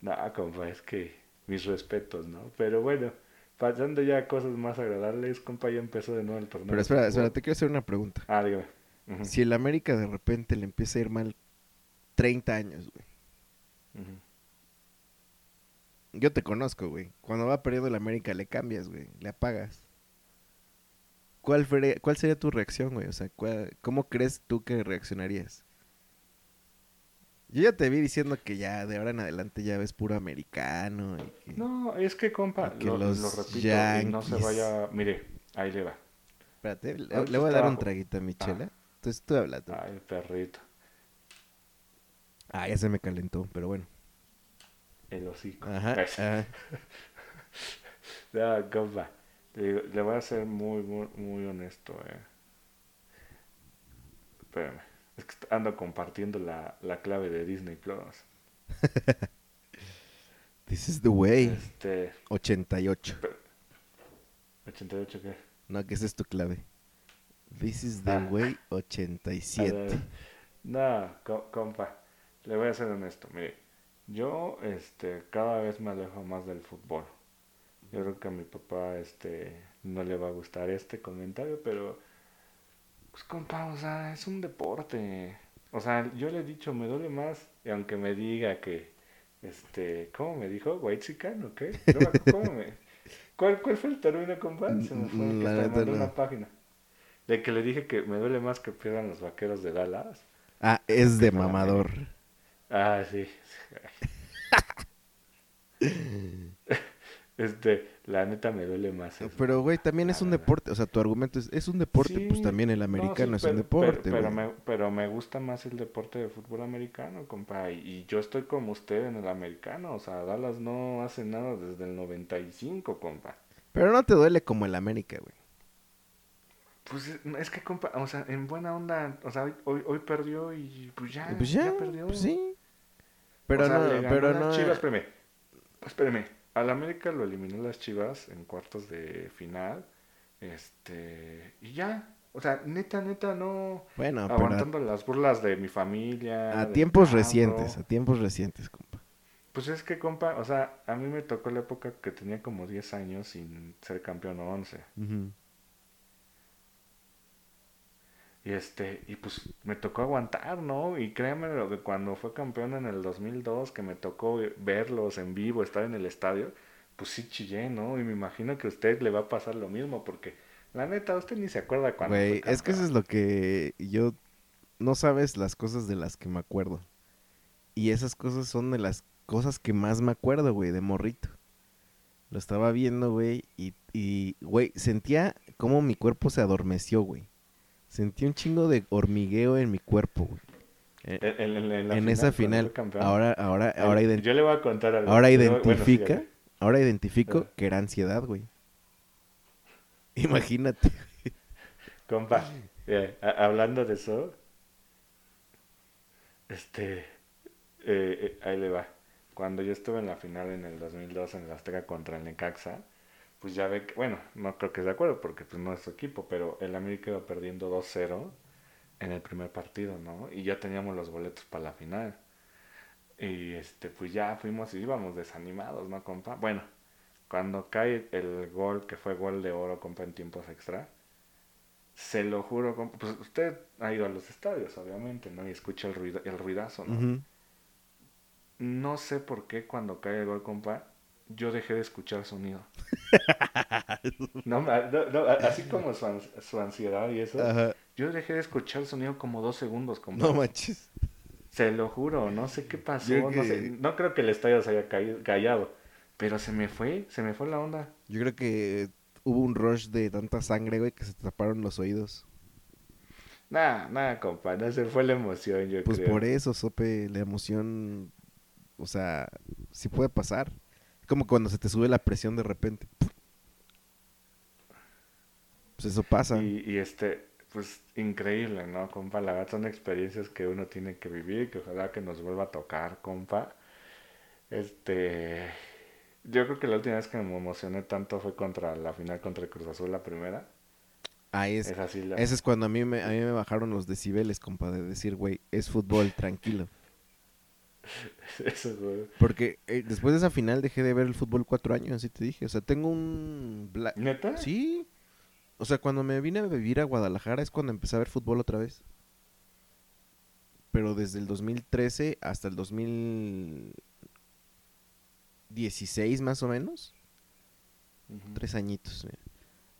no, compa, es que mis respetos, ¿no? Pero bueno, pasando ya a cosas más agradables, compa, ya empezó de nuevo el torneo. Pero espera, espera, te quiero hacer una pregunta. Ah, dígame. Si el América de repente le empieza a ir mal 30 años, güey. Yo te conozco, güey. Cuando va perdiendo el América le cambias, güey. Le apagas. ¿Cuál, ¿Cuál sería tu reacción, güey? O sea, ¿cuál- ¿cómo crees tú que reaccionarías? Yo ya te vi diciendo que ya de ahora en adelante ya ves puro americano. y que- No, es que, compa, lo, los lo repito, y no se vaya... Mire, ahí le va. Espérate, le, voy a dar un traguito a mi Ah. Entonces tú habla tú. Ay, perrito, Ah, ya se me calentó, pero bueno. el hocico. Ajá. Ajá. [LAUGHS] Ya, compa, le, le voy a ser muy, muy, muy honesto, eh. Espérame, es que ando compartiendo la, la clave de Disney Plus. [LAUGHS] This is the way. Este, 88. 88, ¿qué? No, que esa es tu clave. This is the Ah. way [LAUGHS] A 87. ver, No, co- compa, le voy a ser honesto. Mire, yo este, cada vez me alejo más del fútbol. Yo creo que a mi papá este, no le va a gustar este comentario, pero, pues compa, o sea, es un deporte. O sea, yo le he dicho, me duele más, y aunque me diga que, este, ¿cómo me dijo? ¿Whitezican o qué? No ¿cómo me- ¿Cuál, ¿Cuál fue el término, compa? Se me fue, Mm, que mandé no. una página. De que le dije que me duele más que pierdan los vaqueros de Dallas. Ah, es de mamador. Ah, sí. [LAUGHS] [LAUGHS] Este, la neta me duele más. eso. Pero, güey, también es La un verdad. deporte. O sea, tu argumento es, es un deporte, pues también el no, americano sí, es pero- un deporte, Pero, pero me, pero me gusta más el deporte de fútbol americano, compa. Y, y yo estoy como usted en el americano. O sea, Dallas no hace nada desde el 95, compa. Pero no te duele como el América, güey. Pues es- que, compa, o sea, en buena onda, o sea, hoy, hoy, perdió y pues ya, pues ya, perdió. pues sí. Pero O sea, le no, ganó pero no. Chivas, espérame. Espérame. Al América lo eliminó las Chivas en cuartos de final. Este. Y ya. O sea, neta, neta, no. Bueno, pero aguantando las burlas de mi familia. a, tiempos recientes, a tiempos recientes, compa. Pues es que, compa, o sea, a mí me tocó la época que tenía como 10 años sin ser campeón o 11. Ujú. Y este, y pues me tocó aguantar, ¿no? Y créanme lo que cuando fue campeón en el 2002, que me tocó verlos en vivo, estar en el estadio, pues sí chillé, ¿no? Y me imagino que a usted le va a pasar lo mismo, porque la neta, usted ni se acuerda cuando Güey, es que eso es lo que yo... No sabes las cosas de las que me acuerdo. Y esas cosas son de las cosas que más me acuerdo, güey, de morrito. Lo estaba viendo, güey, y, y, güey, sentía como mi cuerpo se adormeció, güey. Sentí un chingo de hormigueo en mi cuerpo, güey. En, en- en la en final, esa final, ahora, ahora, ahora, Yo le voy a contar algo. ahora bueno, identifica, ahora identifico que era ansiedad, güey. [LAUGHS] Imagínate. Compa, eh, hablando de eso, este, eh, eh, ahí le va. Cuando yo estuve en la final en el 2002 en la Azteca contra el Necaxa, pues ya ve que, bueno, no creo que se acuerdo porque pues no es su equipo, pero el América iba perdiendo 2-0 en el primer partido, ¿no? Y ya teníamos los boletos para la final. Y este, pues ya fuimos y íbamos desanimados, ¿no, compa? Bueno, cuando cae el gol, que fue gol de oro, compa, en tiempos extra, se lo juro, compa, pues usted ha ido a los estadios, obviamente, ¿no? Y escucha el, ruido, el ruidazo, ¿no? No sé por qué cuando cae el gol, compa, yo dejé de escuchar sonido. [LAUGHS] no, no, así como su, ans- su ansiedad y eso, Ajá. yo dejé de escuchar sonido como dos segundos, compa. No manches. Se lo juro, no sé qué pasó, no, que- sé, no creo que el estadio se haya caído, callado, pero se me fue, se me fue la onda. Yo creo que hubo un rush de tanta sangre, güey, que se taparon los oídos. Nada, nada, compa, no se fue la emoción, yo Pues creo. por eso, Sope, la emoción, o sea, sí puede pasar. Como cuando se te sube la presión de repente. Pues eso pasa. Y, y este, pues increíble, ¿no, compa? La verdad son experiencias que uno tiene que vivir, que ojalá que nos vuelva a tocar, compa. Este, yo creo que la última vez que me emocioné tanto fue contra la final contra el Cruz Azul, la primera. Ahí es, Es así la... ese es cuando a mí, me, a mí me bajaron los decibeles, compa, de decir, güey, es fútbol, tranquilo. [LAUGHS] Eso, güey. Porque eh, después de esa final dejé de ver el fútbol cuatro años, así te dije. O sea, tengo un... bla- ¿Neta? Sí. O sea, cuando me vine a vivir a Guadalajara es cuando empecé a ver fútbol otra vez. pero desde el 2013 hasta el 2016 más o menos. Tres añitos. mira.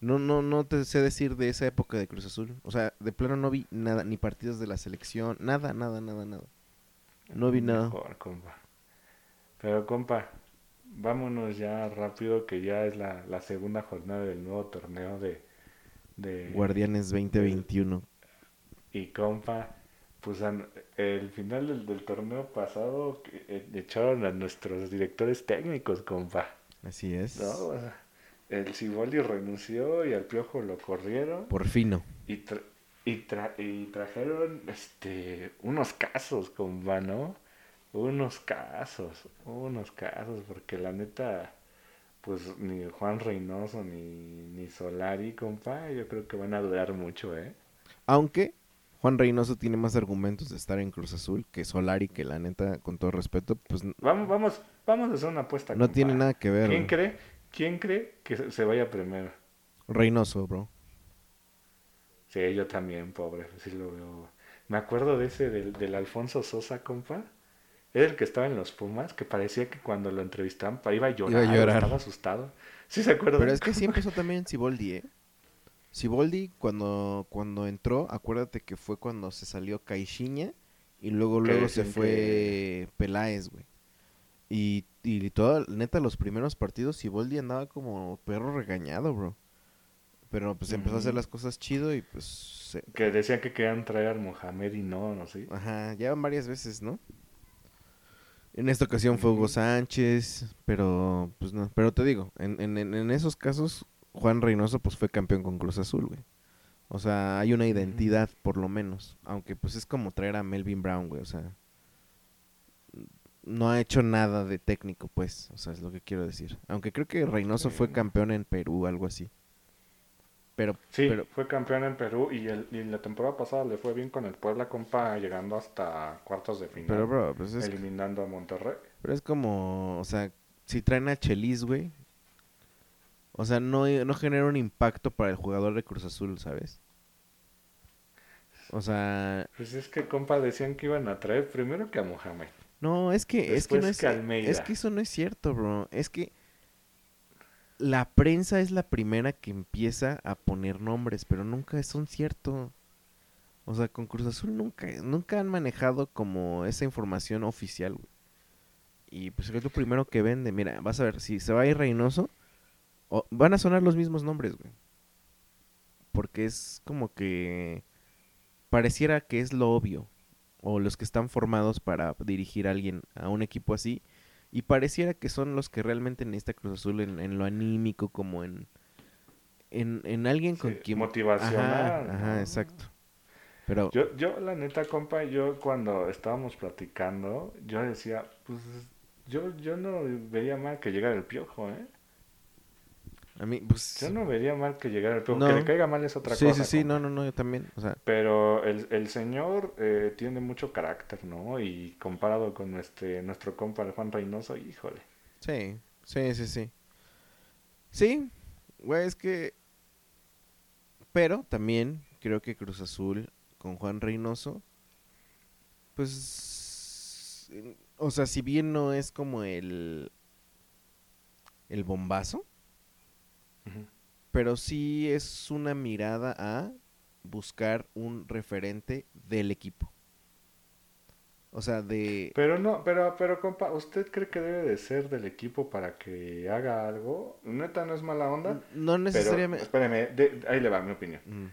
No, no, no te sé decir de esa época de Cruz Azul. O sea, de plano no vi nada, ni partidos de la selección, nada, nada, nada, nada. No vi nada. Mejor, compa. Pero, compa, vámonos ya rápido que ya es la, la segunda jornada del nuevo torneo de... de Guardianes 2021. Y, compa, pues el final del, del torneo pasado eh, echaron a nuestros directores técnicos, compa. Así es. ¿No? O sea, el Ciboldi renunció y al Piojo lo corrieron. Por fino. Y, y, tra- y trajeron este unos casos, compa, ¿no? Unos casos, unos casos, porque la neta, pues ni Juan Reynoso ni, ni Solari, compa, yo creo que van a durar mucho, ¿eh? Aunque Juan Reynoso tiene más argumentos de estar en Cruz Azul que Solari, que la neta, con todo respeto, pues Vamos, vamos, vamos a hacer una apuesta. no compa. tiene nada que ver. ¿Quién cree, quién cree que se vaya primero? Reynoso, bro. Sí, yo también, pobre, sí lo veo. Me acuerdo de ese del, del Alfonso Sosa, compa. Era el que estaba en los Pumas, que parecía que cuando lo entrevistaban iba a llorar, Iba a llorar. estaba asustado. ¿Sí se acuerdan? Pero es que [LAUGHS] sí empezó también Siboldi, ¿eh? Siboldi, cuando, cuando entró, acuérdate que fue cuando se salió Caixinha y luego, luego se fue que- Peláez, güey. Y, y todo, neta, los primeros partidos Siboldi andaba como perro regañado, bro. Pero pues empezó a hacer las cosas chido y pues... se- Que decían que querían traer al Mohamed y no, no sé. Ajá, ya van varias veces, ¿no? En esta ocasión fue Hugo. Sánchez, pero pues no. Pero te digo, en, en, en- esos casos, Juan Reynoso pues fue campeón con Cruz Azul, güey. O sea, hay una identidad por lo menos. Aunque pues es como traer a Melvin Brown, güey. O sea, no ha hecho nada de técnico, pues. O sea, es lo que quiero decir. Aunque creo que Reynoso fue campeón en Perú, algo así. Pero, Sí, pero fue campeón en Perú y, el, y la temporada pasada le fue bien con el Puebla, compa, llegando hasta cuartos de final. pero, bro, pues es eliminando a Monterrey. Pero es como, o sea, si traen a Chelis, güey. O sea, no, no genera un impacto para el jugador de Cruz Azul, ¿sabes? O sea, Pues es que, compa, decían que iban a traer primero que a Mohamed. no, es que, es que no es, que es que eso no es cierto, bro. Es que la prensa es la primera que empieza a poner nombres, pero nunca son cierto. O sea, con Cruz Azul nunca, nunca han manejado como esa información oficial, güey. Y pues es lo primero que vende. Mira, vas a ver, si se va a ir Reynoso, van a sonar los mismos nombres, güey. Porque es como que pareciera que es lo obvio. O los que están formados para dirigir a alguien, a un equipo así. Y pareciera que son los que realmente necesita Cruz Azul en, en lo anímico, como en, en, en alguien con Sí, quien... motivacional, Ajá, exacto. Pero... Yo, yo, la neta, compa, yo cuando estábamos platicando, yo decía, pues, yo, yo no veía mal que llegara el piojo, ¿eh? A mí, pues... Yo no vería mal que llegara el piojo. No. Que le caiga mal es otra sí, cosa. sí, sí, compa. no, no, no, yo también, o sea, Pero el, el señor eh, tiene mucho carácter, ¿no? Y comparado con este, nuestro compa, el Juan Reynoso, híjole. sí, sí, sí, sí. Sí, güey, es que... Pero también creo que Cruz Azul con Juan Reynoso, pues... O sea, si bien no es como el... El bombazo, Pero sí es una mirada a buscar un referente del equipo. O sea, de... Pero no, pero, pero compa, ¿usted cree que debe de ser del equipo para que haga algo? Neta, no es mala onda. No Pero, necesariamente... espéreme, de- ahí le va mi opinión. Mm.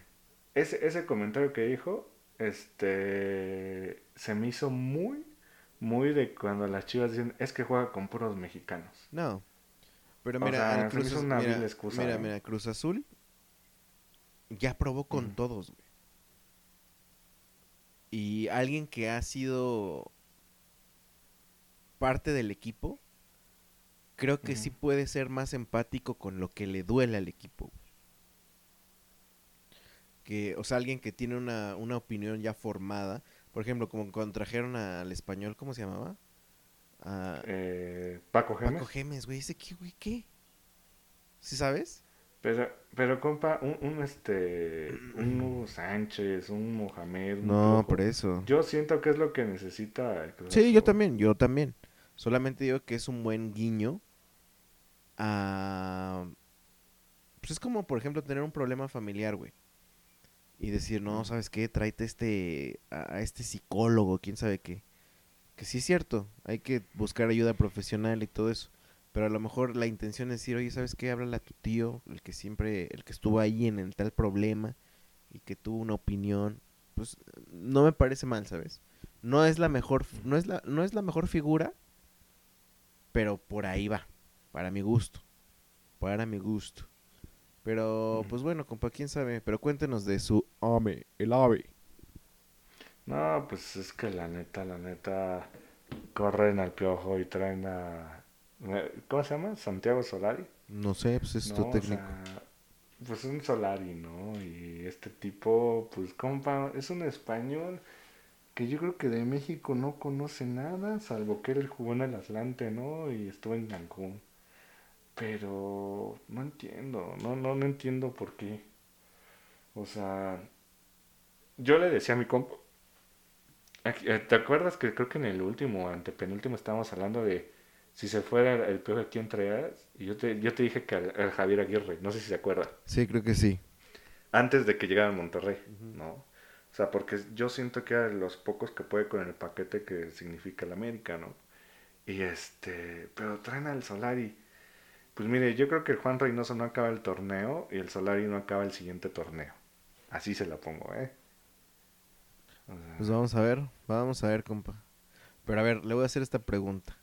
Ese, ese comentario que dijo, este, se me hizo muy, muy de cuando las chivas dicen, es que juega con puros mexicanos. No. Pero O mira, sea, Cruz una mira, vil excusa, mira, ¿eh? mira, Cruz Azul ya probó con todos, güey. Y alguien que ha sido parte del equipo, creo que sí puede ser más empático con lo que le duele al equipo. güey. Que, o sea, alguien que tiene una, una opinión ya formada. Por ejemplo, como cuando trajeron al español, ¿cómo se llamaba? A Eh, Paco Gemes. Paco Gemes, güey. ¿Ese qué, güey? ¿Qué? ¿Sí sabes? Pero, pero compa, un, un este, un Hugo Sánchez, un Mohamed. un No, por eso. Yo siento que es lo que necesita. Sí, yo también, yo también. Solamente digo que es un buen guiño a... Pues es como, por ejemplo, tener un problema familiar, güey. Y decir, no, ¿sabes qué? Tráete este, a a este psicólogo, quién sabe qué. Que sí es cierto, hay que buscar ayuda profesional y todo eso. Pero a lo mejor la intención es decir, oye, ¿sabes qué? Háblale a tu tío, el que siempre, el que estuvo ahí en el tal problema y que tuvo una opinión. Pues no me parece mal, ¿sabes? No es la mejor, no es la, no es la mejor figura, pero por ahí va, para mi gusto, para mi gusto. Pero, pues bueno, compa, quién sabe, pero cuéntenos de su ame, el ave. No, pues es que la neta, la neta, corren al piojo y traen a. ¿Cómo se llama? Santiago Solari. No sé, pues es No, tu o técnico. sea, pues un Solari, ¿no? Y este tipo, pues compa, es un español que yo creo que de México no conoce nada, salvo que él jugó en el Atlante, ¿no? Y estuvo en Cancún. Pero no entiendo, no, no, no entiendo por qué. O sea, yo le decía a mi compa, eh, ¿te acuerdas que creo que en el último, antepenúltimo, estábamos hablando de si se fuera el peor aquí traías? Y yo te, yo te dije que al, al Javier Aguirre, no sé si se acuerda, Sí, creo que sí. antes de que llegara a Monterrey, ¿no? O sea, porque yo siento que era de los pocos que puede con el paquete que significa el América, ¿no? Y este, pero traen al Solari. Pues mire, yo creo que el Juan Reynoso no acaba el torneo y el Solari no acaba el siguiente torneo. Así se la pongo, ¿eh? O sea, Pues vamos a ver, vamos a ver, compa. Pero a ver, le voy a hacer esta pregunta.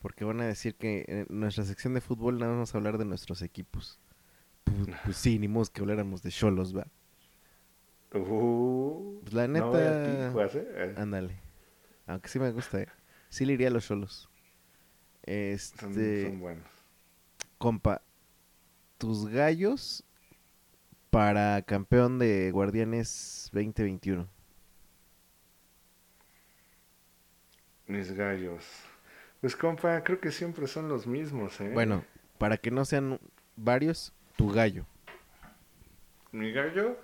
Porque van a decir que en nuestra sección de fútbol nada más vamos a hablar de nuestros equipos. Pues, pues sí, ni modo que habláramos de Cholos, va. Uh, Pues la neta- ¿eh? Eh, Ándale. Aunque sí me gusta, ¿eh? Sí le iría a los Cholos. son, Este, son buenos. compa, tus gallos para campeón de Guardianes 2021. Mis gallos. Pues compa, creo que siempre son los mismos, ¿eh? Bueno, para que no sean varios, tu gallo. Mi gallo,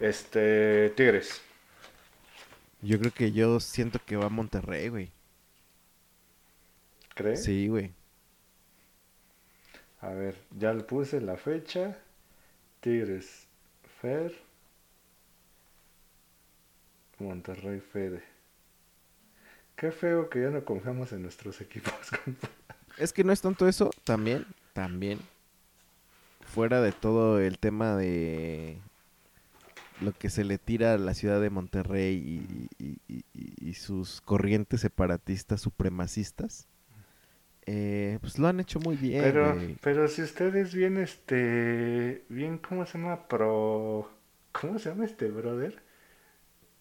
este, Tigres. Yo creo que yo siento que va a Monterrey, güey. ¿Crees? Sí, güey. A ver, ya le puse la fecha. Tigres, Fer. Monterrey, Fede. Qué feo que ya no confiamos en nuestros [LAUGHS] equipos. Es que no es tanto eso, también, también. Fuera de todo el tema de lo que se le tira a la ciudad de Monterrey y, y- y- y- y sus corrientes separatistas supremacistas, eh, pues lo han hecho muy bien, Pero, pero si ustedes bien, este, bien, ¿cómo se llama? Pro, ¿cómo se llama este brother?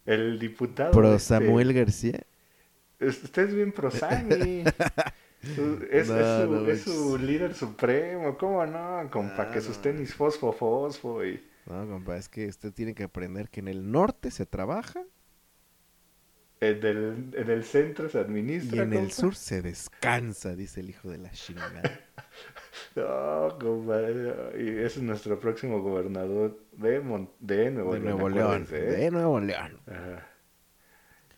El diputado. Pro este. Samuel García. Usted es bien pro Sani. [LAUGHS] Su- es, No, es su, no es su manches. líder supremo. ¿Cómo no? Compa, Ah, que sus no tenis fosfo, fosfo. Y... No, compa, es que usted tiene que aprender que en el norte se trabaja En el, en el centro se y administra. en el sur se descansa, dice el hijo de la chingada. [LAUGHS] No, compa. Y ese es nuestro próximo gobernador de, Mon- de Nuevo de León. Nuevo León. ¿eh? De Nuevo León. Ajá.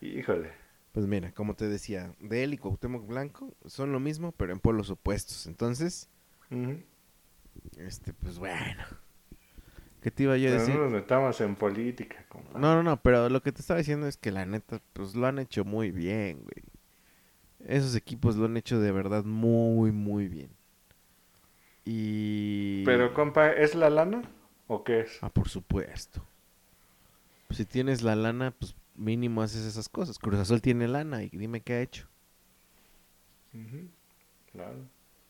Híjole. Pues mira, como te decía, de él y Cuauhtémoc Blanco son lo mismo, pero en polos opuestos. Entonces, este, pues bueno. ¿Qué te iba yo a Pero decir? no nos metamos en política, compa. No, no, no, pero lo que te estaba diciendo es que la neta, pues lo han hecho muy bien, güey. Esos equipos lo han hecho de verdad muy, muy bien. Y... Pero, compa, ¿es la lana o qué es? Ah, por supuesto. Pues si tienes la lana, pues mínimo haces esas cosas. Cruz Azul tiene lana y dime qué ha hecho. Claro.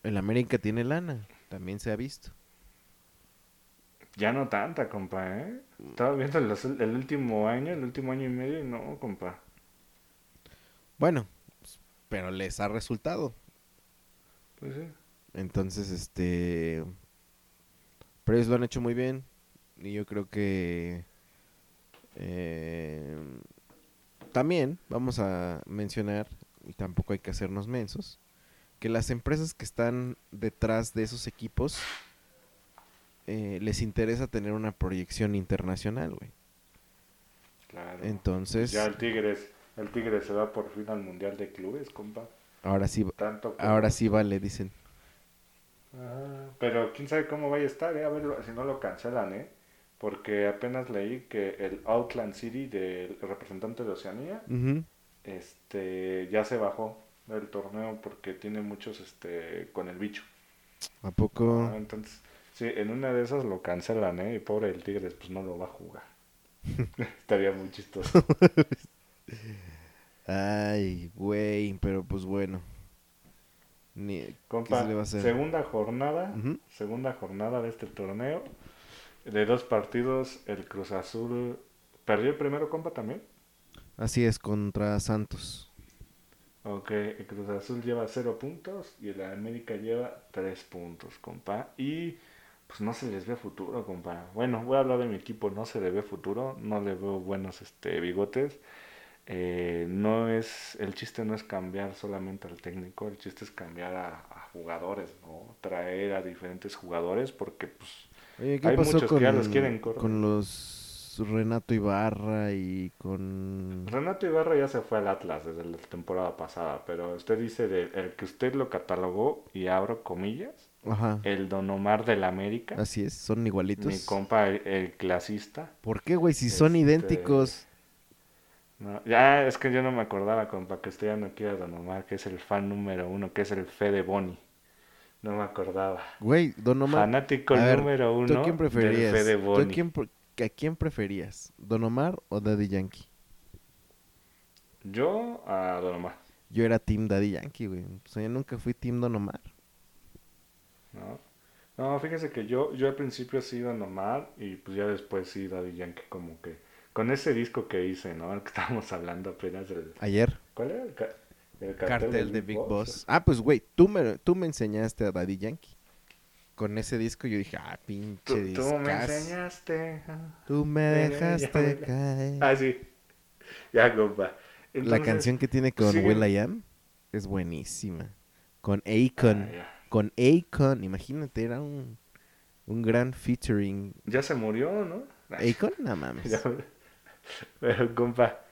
El América tiene lana, también se ha visto. Ya no tanta, compa, ¿eh? Estaba viendo los- el último año, el último año y medio, y no, compa. Bueno, pero les ha resultado. Pues sí. Entonces, este... Pero ellos lo han hecho muy bien. Y yo creo que... eh, también vamos a mencionar, y tampoco hay que hacernos mensos, que las empresas que están detrás de esos equipos eh, les interesa tener una proyección internacional, güey. Claro. Entonces, Ya el Tigres, el Tigres se va por fin al Mundial de Clubes, compa. ahora sí, Tanto como- ahora sí vale, dicen. Ah, pero quién sabe cómo vaya a estar, eh, a ver si no lo cancelan, ¿eh? Porque apenas leí que el Outland City del representante de Oceanía, este, ya se bajó del torneo porque tiene muchos, este, con el bicho. ¿A poco? Ah, entonces, sí, en una de esas lo cancelan, ¿eh? Y pobre el Tigres, pues no lo va a jugar. [LAUGHS] Estaría muy chistoso. [LAUGHS] Ay, güey, pero pues bueno. Ni... ¿Qué Compa, se le va a hacer? segunda jornada, segunda jornada de este torneo. De dos partidos, el Cruz Azul perdió el primero, compa, también. Así es, contra Santos. Ok, el Cruz Azul lleva cero puntos y el América lleva tres puntos, compa. Y pues no se les ve futuro, compa. Bueno, voy a hablar de mi equipo, no se le ve futuro, no le veo buenos este bigotes. Eh, no es, el chiste no es cambiar solamente al técnico, el chiste es cambiar a, a jugadores, ¿no? Traer a diferentes jugadores porque pues Oye, ¿qué Hay pasó muchos que ya los quieren correr. con los Renato Ibarra y con... Renato Ibarra ya se fue al Atlas desde la temporada pasada, pero usted dice de, el que usted lo catalogó y abro comillas, Ajá, el Don Omar del América, así es, son igualitos. mi compa el, el clasista. ¿Por qué, güey? Si son Este, idénticos. No, ya es que yo no me acordaba, compa, que usted ya no quiere a Don Omar, que es el fan número uno, que es el Fede Boni. No me acordaba. Güey, Don Omar... Fanático a ver, número uno ¿Tú a quién preferías? ¿Tú quién, a quién preferías? ¿Don Omar o Daddy Yankee? Yo a Don Omar, Yo era Team Daddy Yankee, güey. O sea, yo nunca fui Team Don Omar. ¿no? No, fíjese que yo, yo al principio sí Don Omar y pues ya después sí Daddy Yankee como que con ese disco que hice, ¿no? El [LAUGHS] que estábamos hablando apenas del... Ayer, ¿Cuál era? El, el cartel, de Big Boss. Ah, pues, güey, tú me, tú me enseñaste a Daddy Yankee. Con ese disco yo dije, ah, pinche Tú, tú me enseñaste. Tú me dejaste ya. caer. Ah, sí. Ya, compa. La canción que tiene con sigue- Will.i.am es buenísima. Con Akon. Ah. Con Akon. Imagínate, era un, un gran featuring. Ya se murió, ¿no? ¿Akon? No mames. [LAUGHS] ya. Pero, compa,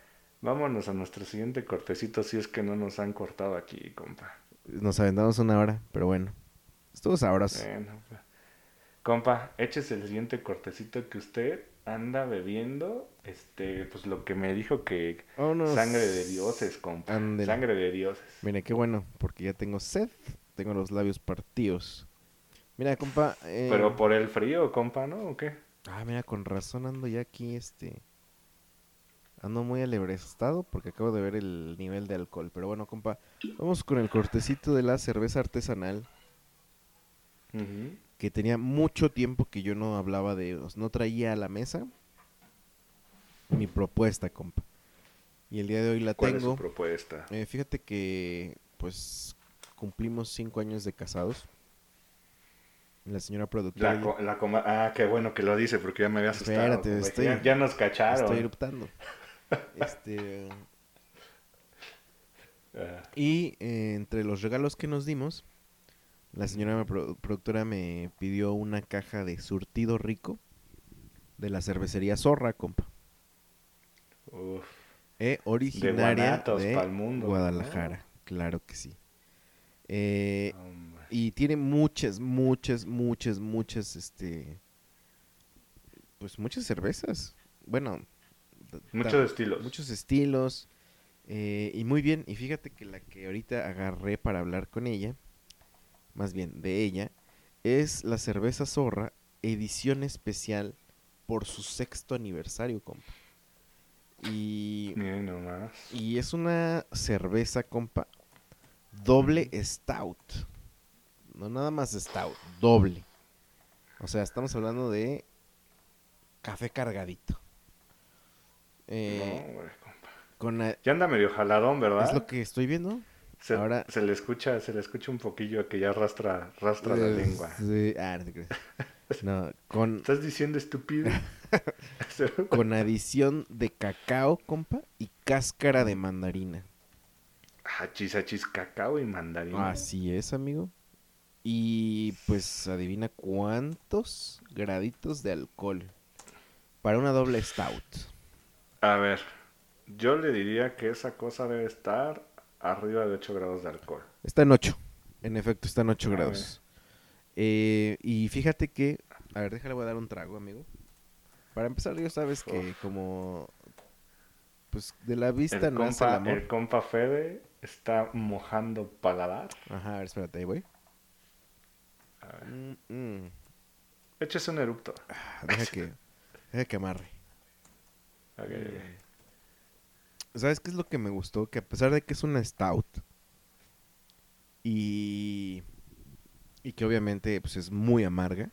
vámonos a nuestro siguiente cortecito si es que no nos han cortado aquí, compa. Nos aventamos una hora, pero bueno. Estuvo sabroso. Bueno, pues. compa, échese el siguiente cortecito que usted anda bebiendo, este, pues lo que me dijo que sangre de dioses, compa. Sangre de dioses. Mira, qué bueno, porque ya tengo sed. Tengo los labios partidos. Mira, compa. eh, Pero por el frío, compa, ¿no? ¿O qué? Ah, mira, con razón ando ya aquí, este... Ando muy alebrestado porque acabo de ver el nivel de alcohol. Pero bueno, compa, vamos con el cortecito de la cerveza artesanal. Que tenía mucho tiempo que yo no hablaba de... No traía a la mesa mi propuesta, compa. Y el día de hoy la ¿Cuál es tengo. su propuesta? Eh, fíjate que, pues, cumplimos cinco años de casados. La señora productora... La, co- la coma- ah, qué bueno que lo dice porque ya me había asustado. Espérate, compa. estoy- ya, ya nos cacharon. Estoy eruptando. Este... Ah, Y eh, entre los regalos que nos dimos, la señora productora me pidió una caja de surtido rico de la cervecería Zorra, compa. uf. Eh, originaria de mundo, Guadalajara, claro que sí. Eh, y tiene muchas, muchas, muchas, muchas, este, pues muchas cervezas. Bueno, Muchos estilos. muchos estilos. eh, y muy bien, y fíjate que la que ahorita agarré para hablar con ella, más bien de ella, es la cerveza zorra, edición especial por su sexto aniversario, compa. Y, nomás. y es una cerveza, compa, doble stout. No nada más stout, doble. O sea, estamos hablando de café cargadito. Eh, No, güey, compa. con la- Ya anda medio jaladón, ¿verdad? es lo que estoy viendo. se, ahora- se le escucha, se le escucha un poquillo que ya arrastra, arrastra la Eh, lengua. sí, ah, no te creas. [LAUGHS] No, con, ¿Estás diciendo estúpido? [LAUGHS] con adición de cacao, compa, y cáscara de mandarina. Hachis, hachis, cacao y mandarina. Así es, amigo. Y pues adivina cuántos graditos de alcohol para una doble stout. A ver, yo le diría que esa cosa debe estar arriba de 8 grados de alcohol. Está en 8. En efecto, está en 8 A grados. Eh, y fíjate que... A ver, déjale, voy a dar un trago, amigo. Para empezar, ya sabes que como... Pues de la vista El nace el compa, amor. el compa Fede está mojando paladar. Ajá, a ver, espérate, ahí voy. A ver, Mm, mm. Échese un eructo. Ah, Deja que, deja que amarre. Ok, ¿Sabes qué es lo que me gustó? Que a pesar de que es una stout y, y que obviamente pues, es muy amarga,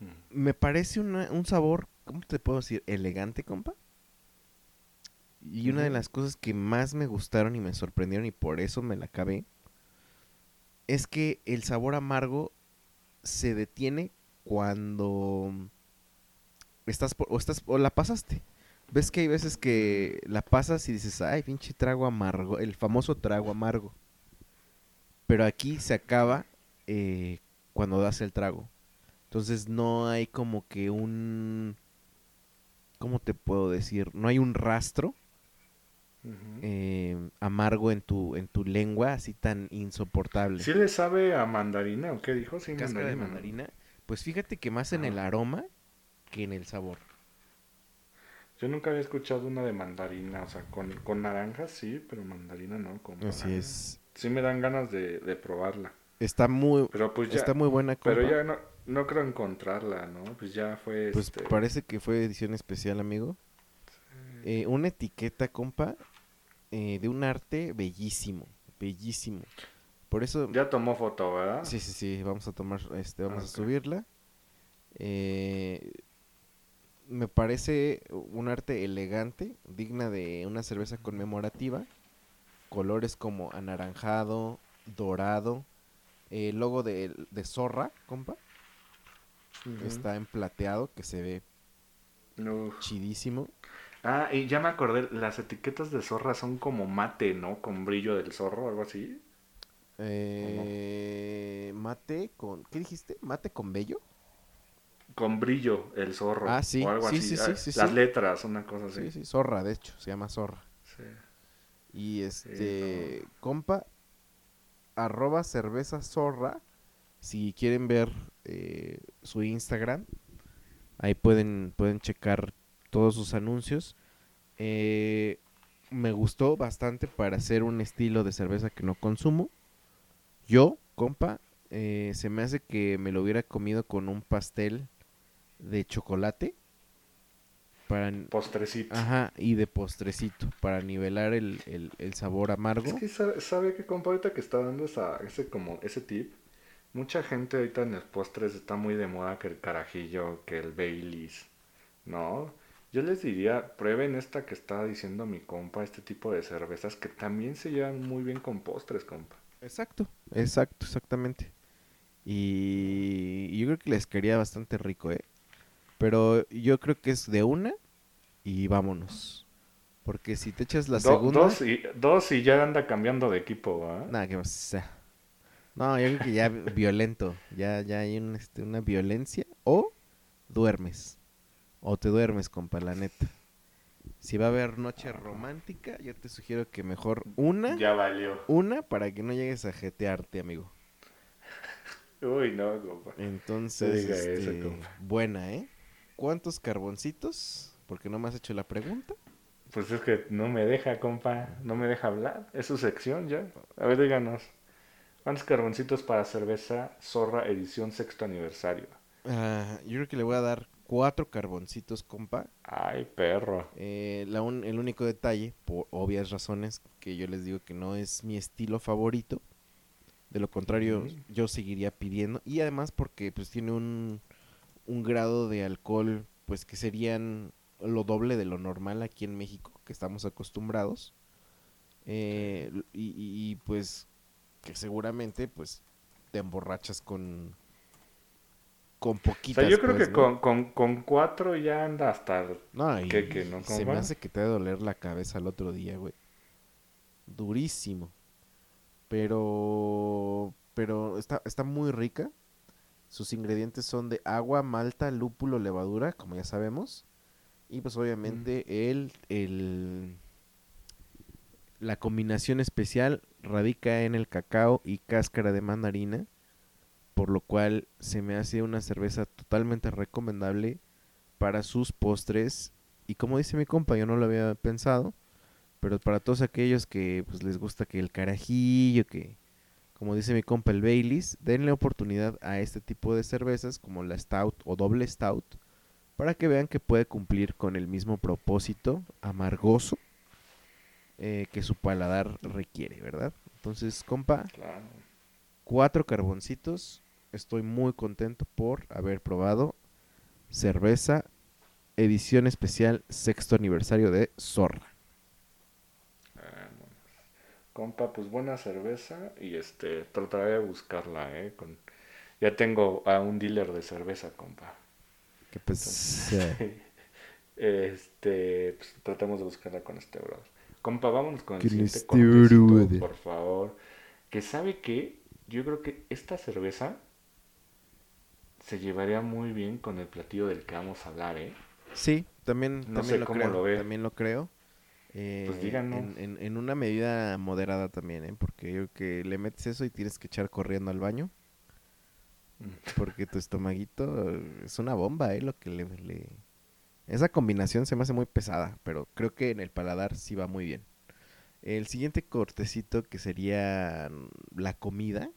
Mm. me parece una- un sabor, ¿cómo te puedo decir? Elegante, compa. Y una de las cosas que más me gustaron y me sorprendieron y por eso me la acabé, es que el sabor amargo se detiene cuando estás por- o estás o la pasaste. Ves que hay veces que la pasas y dices, ay, pinche trago amargo, el famoso trago amargo. Pero aquí se acaba eh, cuando das el trago. Entonces no hay como que un... ¿Cómo te puedo decir? No hay un rastro eh, amargo en tu, en tu lengua así tan insoportable. ¿Sí le sabe a mandarina o qué dijo? Sí, Cáscara de mandarina. Pues fíjate que más en el aroma que en el sabor. Yo nunca había escuchado una de mandarina, o sea, con, con naranja sí, pero mandarina no. Con Así es. Sí me dan ganas de, de probarla. Está muy, Pero pues ya, está muy buena, compa. pero ya no, no creo encontrarla, ¿no? Pues ya fue Pues este, parece que fue edición especial, amigo. Eh, una etiqueta, compa, eh, de un arte bellísimo, bellísimo. Por eso, Ya tomó foto, ¿verdad? sí, sí, sí, vamos a tomar, este, vamos a subirla. Eh, me parece un arte elegante, digna de una cerveza conmemorativa. Colores como anaranjado, dorado, el logo de, de zorra, compa, está en plateado, que se ve Uf. chidísimo. Ah, y ya me acordé, las etiquetas de zorra son como mate, ¿no? Con brillo del zorro, algo así. Eh, mate con. ¿Qué dijiste? ¿Mate con bello? Con brillo el zorro. Ah, sí, O algo sí, así. sí, sí, Ah, sí, Las letras, una cosa así. Sí, sí, zorra, de hecho, se llama zorra. Sí. Y este, compa, arroba cerveza zorra. Si quieren ver eh, su Instagram, ahí pueden, pueden checar todos sus anuncios. Eh, me gustó bastante para hacer un estilo de cerveza que no consumo. Yo, compa, eh, se me hace que me lo hubiera comido con un pastel de chocolate. Para, Postrecito. Ajá, y de postrecito, para nivelar el, el- el sabor amargo. Es que sabe, sabe que compa ahorita que está dando esa, ese como ese tip, mucha gente ahorita en los postres está muy de moda que el carajillo, que el Baileys, ¿no? Yo les diría, prueben esta que está diciendo mi compa, este tipo de cervezas que también se llevan muy bien con postres, compa. Exacto, exacto, exactamente. Y yo creo que les quedaría bastante rico, ¿eh? Pero yo creo que es de una y vámonos. Porque si te echas la Do- segunda... dos, y, dos y ya anda cambiando de equipo, ¿ah? Nada, que sea. No, yo creo que ya [LAUGHS] violento. Ya, ya hay un, este, una violencia. O duermes. O te duermes, compa, la neta. Si va a haber noche romántica, yo te sugiero que mejor una, Ya valió. una para que no llegues a jetearte, amigo. [LAUGHS] Uy, no, compa. Entonces, diga eso, este, compa. buena, ¿eh? ¿Cuántos carboncitos? Porque no me has hecho la pregunta. Pues es que no me deja, compa. No me deja hablar. Es su sección ya. A ver, díganos. ¿Cuántos carboncitos para cerveza Zorra edición sexto aniversario? Ah, yo creo que le voy a dar cuatro carboncitos, compa. Ay, perro. Eh, la un- el único detalle, por obvias razones, que yo les digo que no es mi estilo favorito. De lo contrario, yo seguiría pidiendo. Y además porque pues tiene un, un grado de alcohol, pues que serían lo doble de lo normal aquí en México, que estamos acostumbrados. Eh, y, pues que seguramente pues te emborrachas con con O poquitas sea, yo creo pues, que ¿no? con, con, con cuatro ya anda hasta... No, y ¿Qué, qué, no, se me hace que te va a doler la cabeza el otro día, güey. Durísimo. Pero, pero está, está muy rica. Sus ingredientes son de agua, malta, lúpulo, levadura, como ya sabemos. Y pues obviamente el, el, la combinación especial radica en el cacao y cáscara de mandarina, por lo cual se me hace una cerveza totalmente recomendable para sus postres. Y como dice mi compa, yo no lo había pensado, pero para todos aquellos que pues, les gusta que el carajillo, que como dice mi compa el Baileys, denle oportunidad a este tipo de cervezas como la Stout o doble Stout para que vean que puede cumplir con el mismo propósito amargoso eh, que su paladar requiere, ¿verdad? Entonces, compa, Claro. cuatro carboncitos. Estoy muy contento por haber probado cerveza edición especial sexto aniversario de Zorra. Compa, pues buena cerveza y este trataré de buscarla, eh, con ya tengo a un dealer de cerveza, compa. Que pues eh, [LAUGHS] Este, pues tratemos de buscarla con este brother. Compa, vámonos con el siguiente este por favor. Que sabe que yo creo que esta cerveza se llevaría muy bien con el platillo del que vamos a hablar, ¿eh? sí, también, No también sé lo cómo creo. lo ve. También lo creo. Eh, Pues díganos. En, en- en una medida moderada también, ¿eh? Porque yo que le metes eso y tienes que echar corriendo al baño. Porque tu estomaguito eh, es una bomba, ¿eh? Lo que le, le- Esa combinación se me hace muy pesada, pero creo que en el paladar sí va muy bien. El siguiente cortecito, que sería mm, la comida,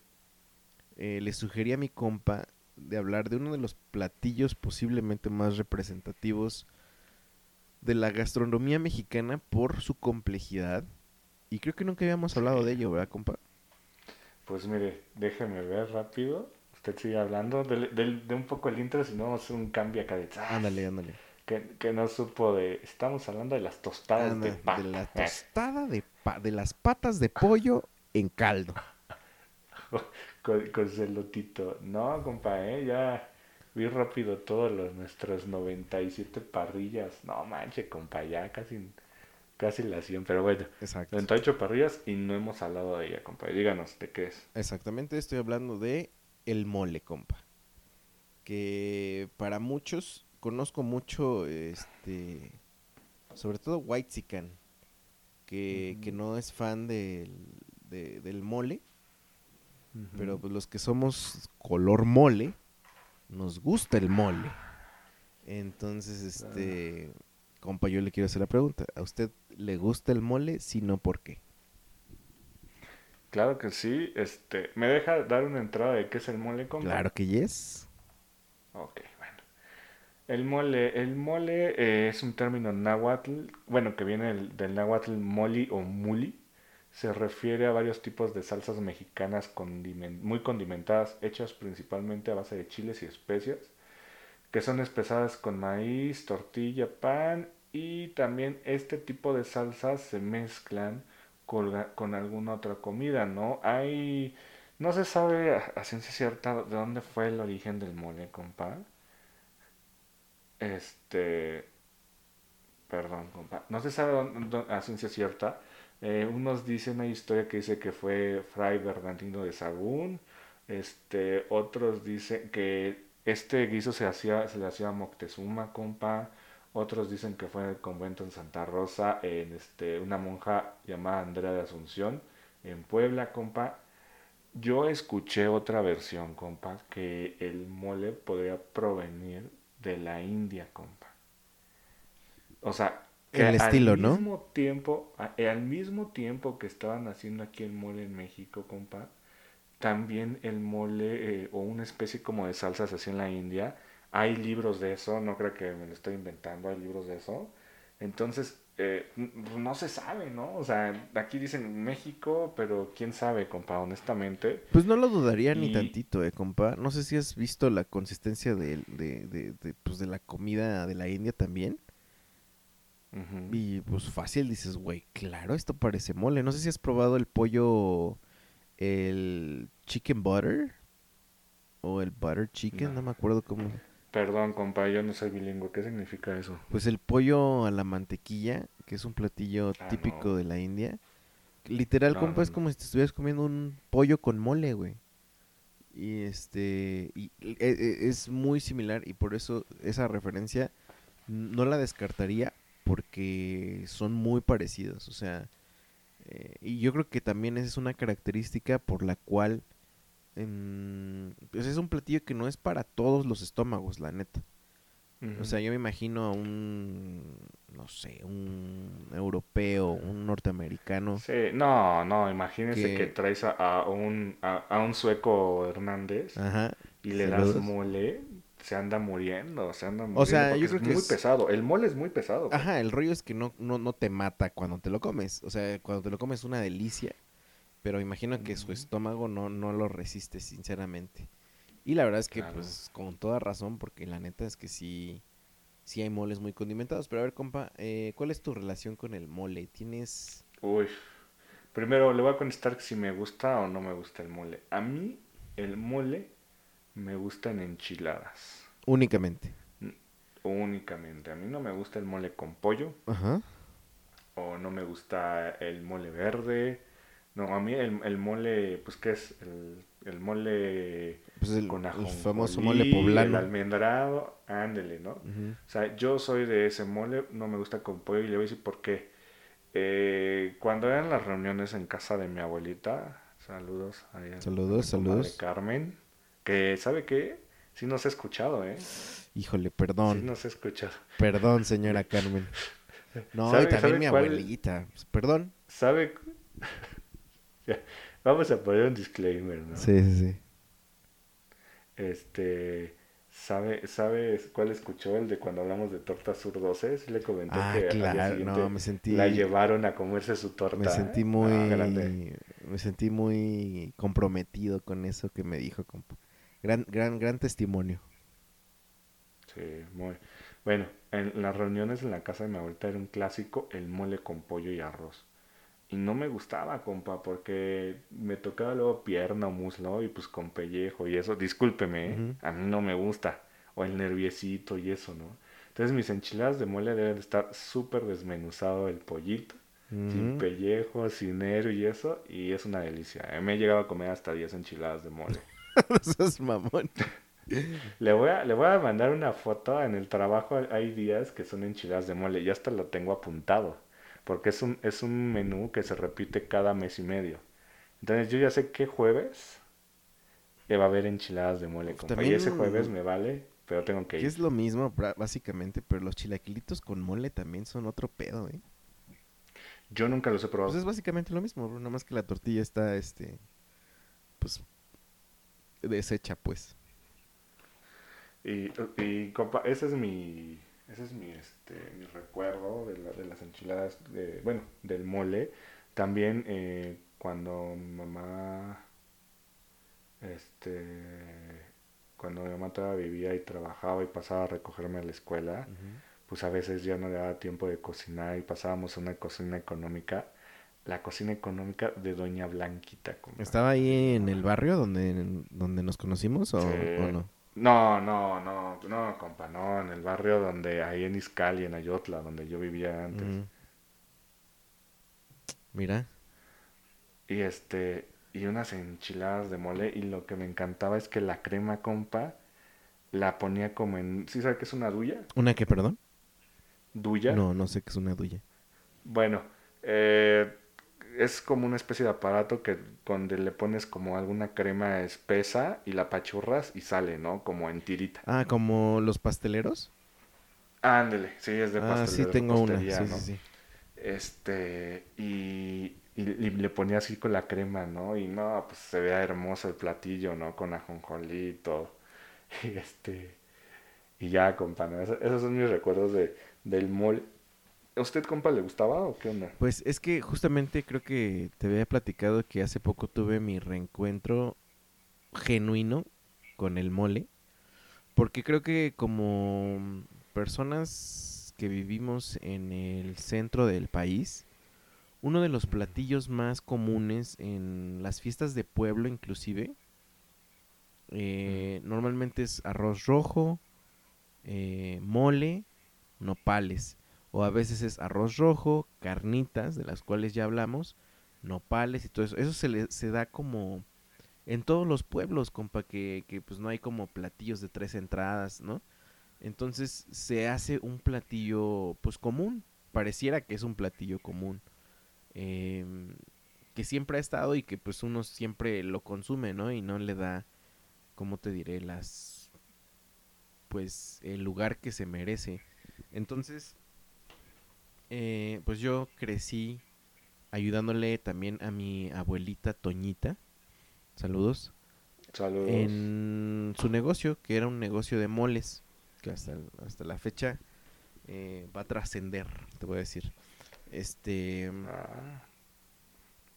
eh, le sugerí a mi compa de hablar de uno de los platillos posiblemente más representativos de la gastronomía mexicana por su complejidad. Y creo que nunca habíamos hablado de ello, ¿verdad, compa? Pues mire, déjeme ver rápido. Usted sigue hablando de, de- de un poco el intro, si no vamos a hacer un cambio acá de... ¡zas! Ándale, ándale. Que, que no supo de... Estamos hablando de las tostadas Anda, de pan. de la Eh, tostada de, pa- de las patas de pollo en caldo. [LAUGHS] con, con celotito. No, compa, eh, ya vi rápido todos los nuestras 97 parrillas. No manche, compa, ya casi, casi la 100, pero bueno. Exacto. 98 parrillas y no hemos hablado de ella, compa. Díganos, ¿de qué es? Exactamente, estoy hablando de el mole, compa. Que para muchos, conozco mucho, este, sobre todo White que, que no es fan del, de- del mole, pero pues los que somos color mole, nos gusta el mole. Entonces, este, compa, yo le quiero hacer la pregunta, ¿a usted le gusta el mole? Si no, ¿por qué? Claro que sí. Este, ¿me deja dar una entrada de qué es el mole, compa? Claro que yes. Ok, bueno. El mole, el mole eh, es un término náhuatl, bueno, que viene del, del náhuatl moli o muli. Se refiere a varios tipos de salsas mexicanas muy condimentadas, hechas principalmente a base de chiles y especias, que son espesadas con maíz, tortilla, pan y también este tipo de salsas se mezclan con, con alguna otra comida, ¿no? Hay, no se sabe a, ciencia cierta de dónde fue el origen del mole, compa. Este, perdón, compa. No se sabe a ciencia cierta. Eh, unos dicen, hay historia que dice que fue Fray Bernardino de Sagún. Este, otros dicen que este guiso se hacía, se le hacía a Moctezuma, compa. Otros dicen que fue en el convento en Santa Rosa, en este, una monja llamada Andrea de Asunción, en Puebla, compa. Yo escuché otra versión, compa, que el mole podría provenir de la India, compa. O sea, que El estilo, al ¿no? mismo tiempo, eh, al mismo tiempo que estaban haciendo aquí el mole en México, compa, también el mole eh, o una especie como de salsa se hacía en la India. Hay libros de eso, no creo que me lo estoy inventando, hay libros de eso. Entonces, eh, no se sabe, ¿no? O sea, aquí dicen México, pero quién sabe, compa, honestamente. Pues no lo dudaría ni tantito, eh, compa. No sé si has visto la consistencia de, de, de, de, pues, de la comida de la India también. Y pues fácil dices, güey, claro, esto parece mole. No sé si has probado el pollo, el chicken butter o el butter chicken, no, No. me acuerdo cómo. Perdón, compa, yo no soy bilingüe. ¿Qué significa eso? Pues el pollo a la mantequilla, que es un platillo Ah, típico no. de la India. Literal, No, compa, es como si te estuvieras comiendo un pollo con mole, güey. Y este y, e- e- es muy similar y por eso esa referencia no la descartaría porque son muy parecidos, o sea, eh, y yo creo que también esa es una característica por la cual em, pues es un platillo que no es para todos los estómagos, la neta. O sea, yo me imagino a un, no sé, un europeo, un norteamericano. Sí, no, no, imagínese Que- que, traes a, a un, a, a un sueco Hernández Ajá. y le das mole, se anda muriendo, se anda muriendo. O sea, yo creo es que muy es- pesado. El mole es muy pesado. Ajá, el rollo es que no, no, no te mata cuando te lo comes. O sea, cuando te lo comes es una delicia. Pero imagino que su estómago no, no lo resiste, sinceramente. Y la verdad es que, Claro. pues, con toda razón, porque la neta es que sí, sí hay moles muy condimentados. Pero a ver, compa, eh, ¿cuál es tu relación con el mole? ¿Tienes...? Uy, primero le voy a contestar si me gusta o no me gusta el mole. A mí el mole me gusta en enchiladas, Únicamente. únicamente. A mí no me gusta el mole con pollo Ajá. o no me gusta el mole verde. No, a mí el, el mole, pues, ¿qué es? El, el mole Pues el, con el ajonjolí, famoso mole El poblano. almendrado, ándele, ¿no? O sea, yo soy de ese mole, no me gusta con pollo y le voy a decir por qué. Eh, cuando eran las reuniones en casa de mi abuelita, saludos a ella, Saludos, a mi comadre saludos. Carmen, que ¿sabe qué? Sí nos ha escuchado, ¿eh? Híjole, Sí perdón. nos ha escuchado. Perdón, señora Carmen. No, ¿Sabe- y también mi cuál? abuelita. Perdón. ¿Sabe? [LAUGHS] Vamos a poner un disclaimer, ¿no? Sí, sí, sí. Este, ¿sabe, ¿sabe cuál escuchó? El de cuando hablamos de tortas sur 12. Sí le comenté Ah, que al día claro, no, me sentí... la llevaron a comerse su torta. Me sentí Ah, muy, me sentí muy comprometido con eso que me dijo. Gran, gran, gran testimonio. Sí, muy. Bueno, en las reuniones en la casa de mi abuelita era un clásico el mole con pollo y arroz. Y no me gustaba, compa, porque me tocaba luego pierna o muslo y pues con pellejo y eso. Discúlpeme, ¿eh? A mí no me gusta. O el nerviecito y eso, ¿no? Entonces mis enchiladas de mole deben estar súper desmenuzado el pollito, sin pellejo, sin nervio y eso. Y es una delicia. ¿eh? Me he llegado a comer hasta 10 enchiladas de mole. [LAUGHS] Sos mamón. Le voy, a, le voy a mandar una foto. En el trabajo hay días que son enchiladas de mole. Y hasta lo tengo apuntado. Porque es un, es un menú que se repite cada mes y medio. Entonces yo ya sé que jueves que va a haber enchiladas de mole. Y También- ese jueves me vale, pero tengo que Que ir. es lo mismo, básicamente, pero los chilaquilitos con mole también son otro pedo, ¿eh? Yo nunca los he probado. Pues es básicamente lo mismo, nada más que la tortilla está, este, pues, deshecha, pues. Y, y compa, ese es mi, ese es mi, este, mi recuerdo de, la- de las enchiladas, de, bueno, del mole. También eh, cuando mi mamá, este, cuando mi mamá todavía vivía y trabajaba y pasaba a recogerme a la escuela, pues a veces ya no le daba tiempo de cocinar y pasábamos a una cocina económica, la cocina económica de Doña Blanquita. ¿Estaba ahí en el barrio donde, donde nos conocimos o, Sí. o no? No, no, no, no, compa, no, en el barrio donde, ahí en Izcali, en Ayotla, donde yo vivía antes. Mm. Mira, Y este, y unas enchiladas de mole, y lo que me encantaba es que la crema, compa, la ponía como en, ¿sí sabe qué es una duya? ¿una que, perdón? ¿Duya? No, no sé qué es una duya. Bueno, eh, es como una especie de aparato que donde le pones como alguna crema espesa y la pachurras y sale, ¿no? Como en tirita. Ah, como los pasteleros. Ándele, sí, es de ah, sí tengo una, sí, sí, sí. Este, y, y, y le ponía así con la crema, ¿no? Y no, pues se veía hermoso el platillo, ¿no? Con ajonjolí y todo. [LAUGHS] Y este, y ya, compa, ¿no? Esos, esos son mis recuerdos de, del mole. ¿A usted, compa, le gustaba o qué onda? Pues es que justamente creo que te había platicado que hace poco tuve mi reencuentro genuino con el mole. Porque creo que como personas que vivimos en el centro del país, uno de los platillos más comunes en las fiestas de pueblo inclusive, eh, normalmente es arroz rojo, eh, mole, nopales. O a veces es arroz rojo, carnitas, de las cuales ya hablamos, nopales y todo eso. Eso se, le, se da como en todos los pueblos, compa, que, que pues no hay como platillos de tres entradas, ¿no? Entonces se hace un platillo pues común, pareciera que es un platillo común, em, que siempre ha estado y que pues uno siempre lo consume, ¿no? Y no le da, ¿cómo te diré? Las, pues el lugar que se merece. Entonces, eh, pues yo crecí ayudándole también a mi abuelita Toñita, saludos, Saludos. en su negocio, que era un negocio de moles, que hasta, hasta la fecha eh, va a trascender, te voy a decir. Este, Ah,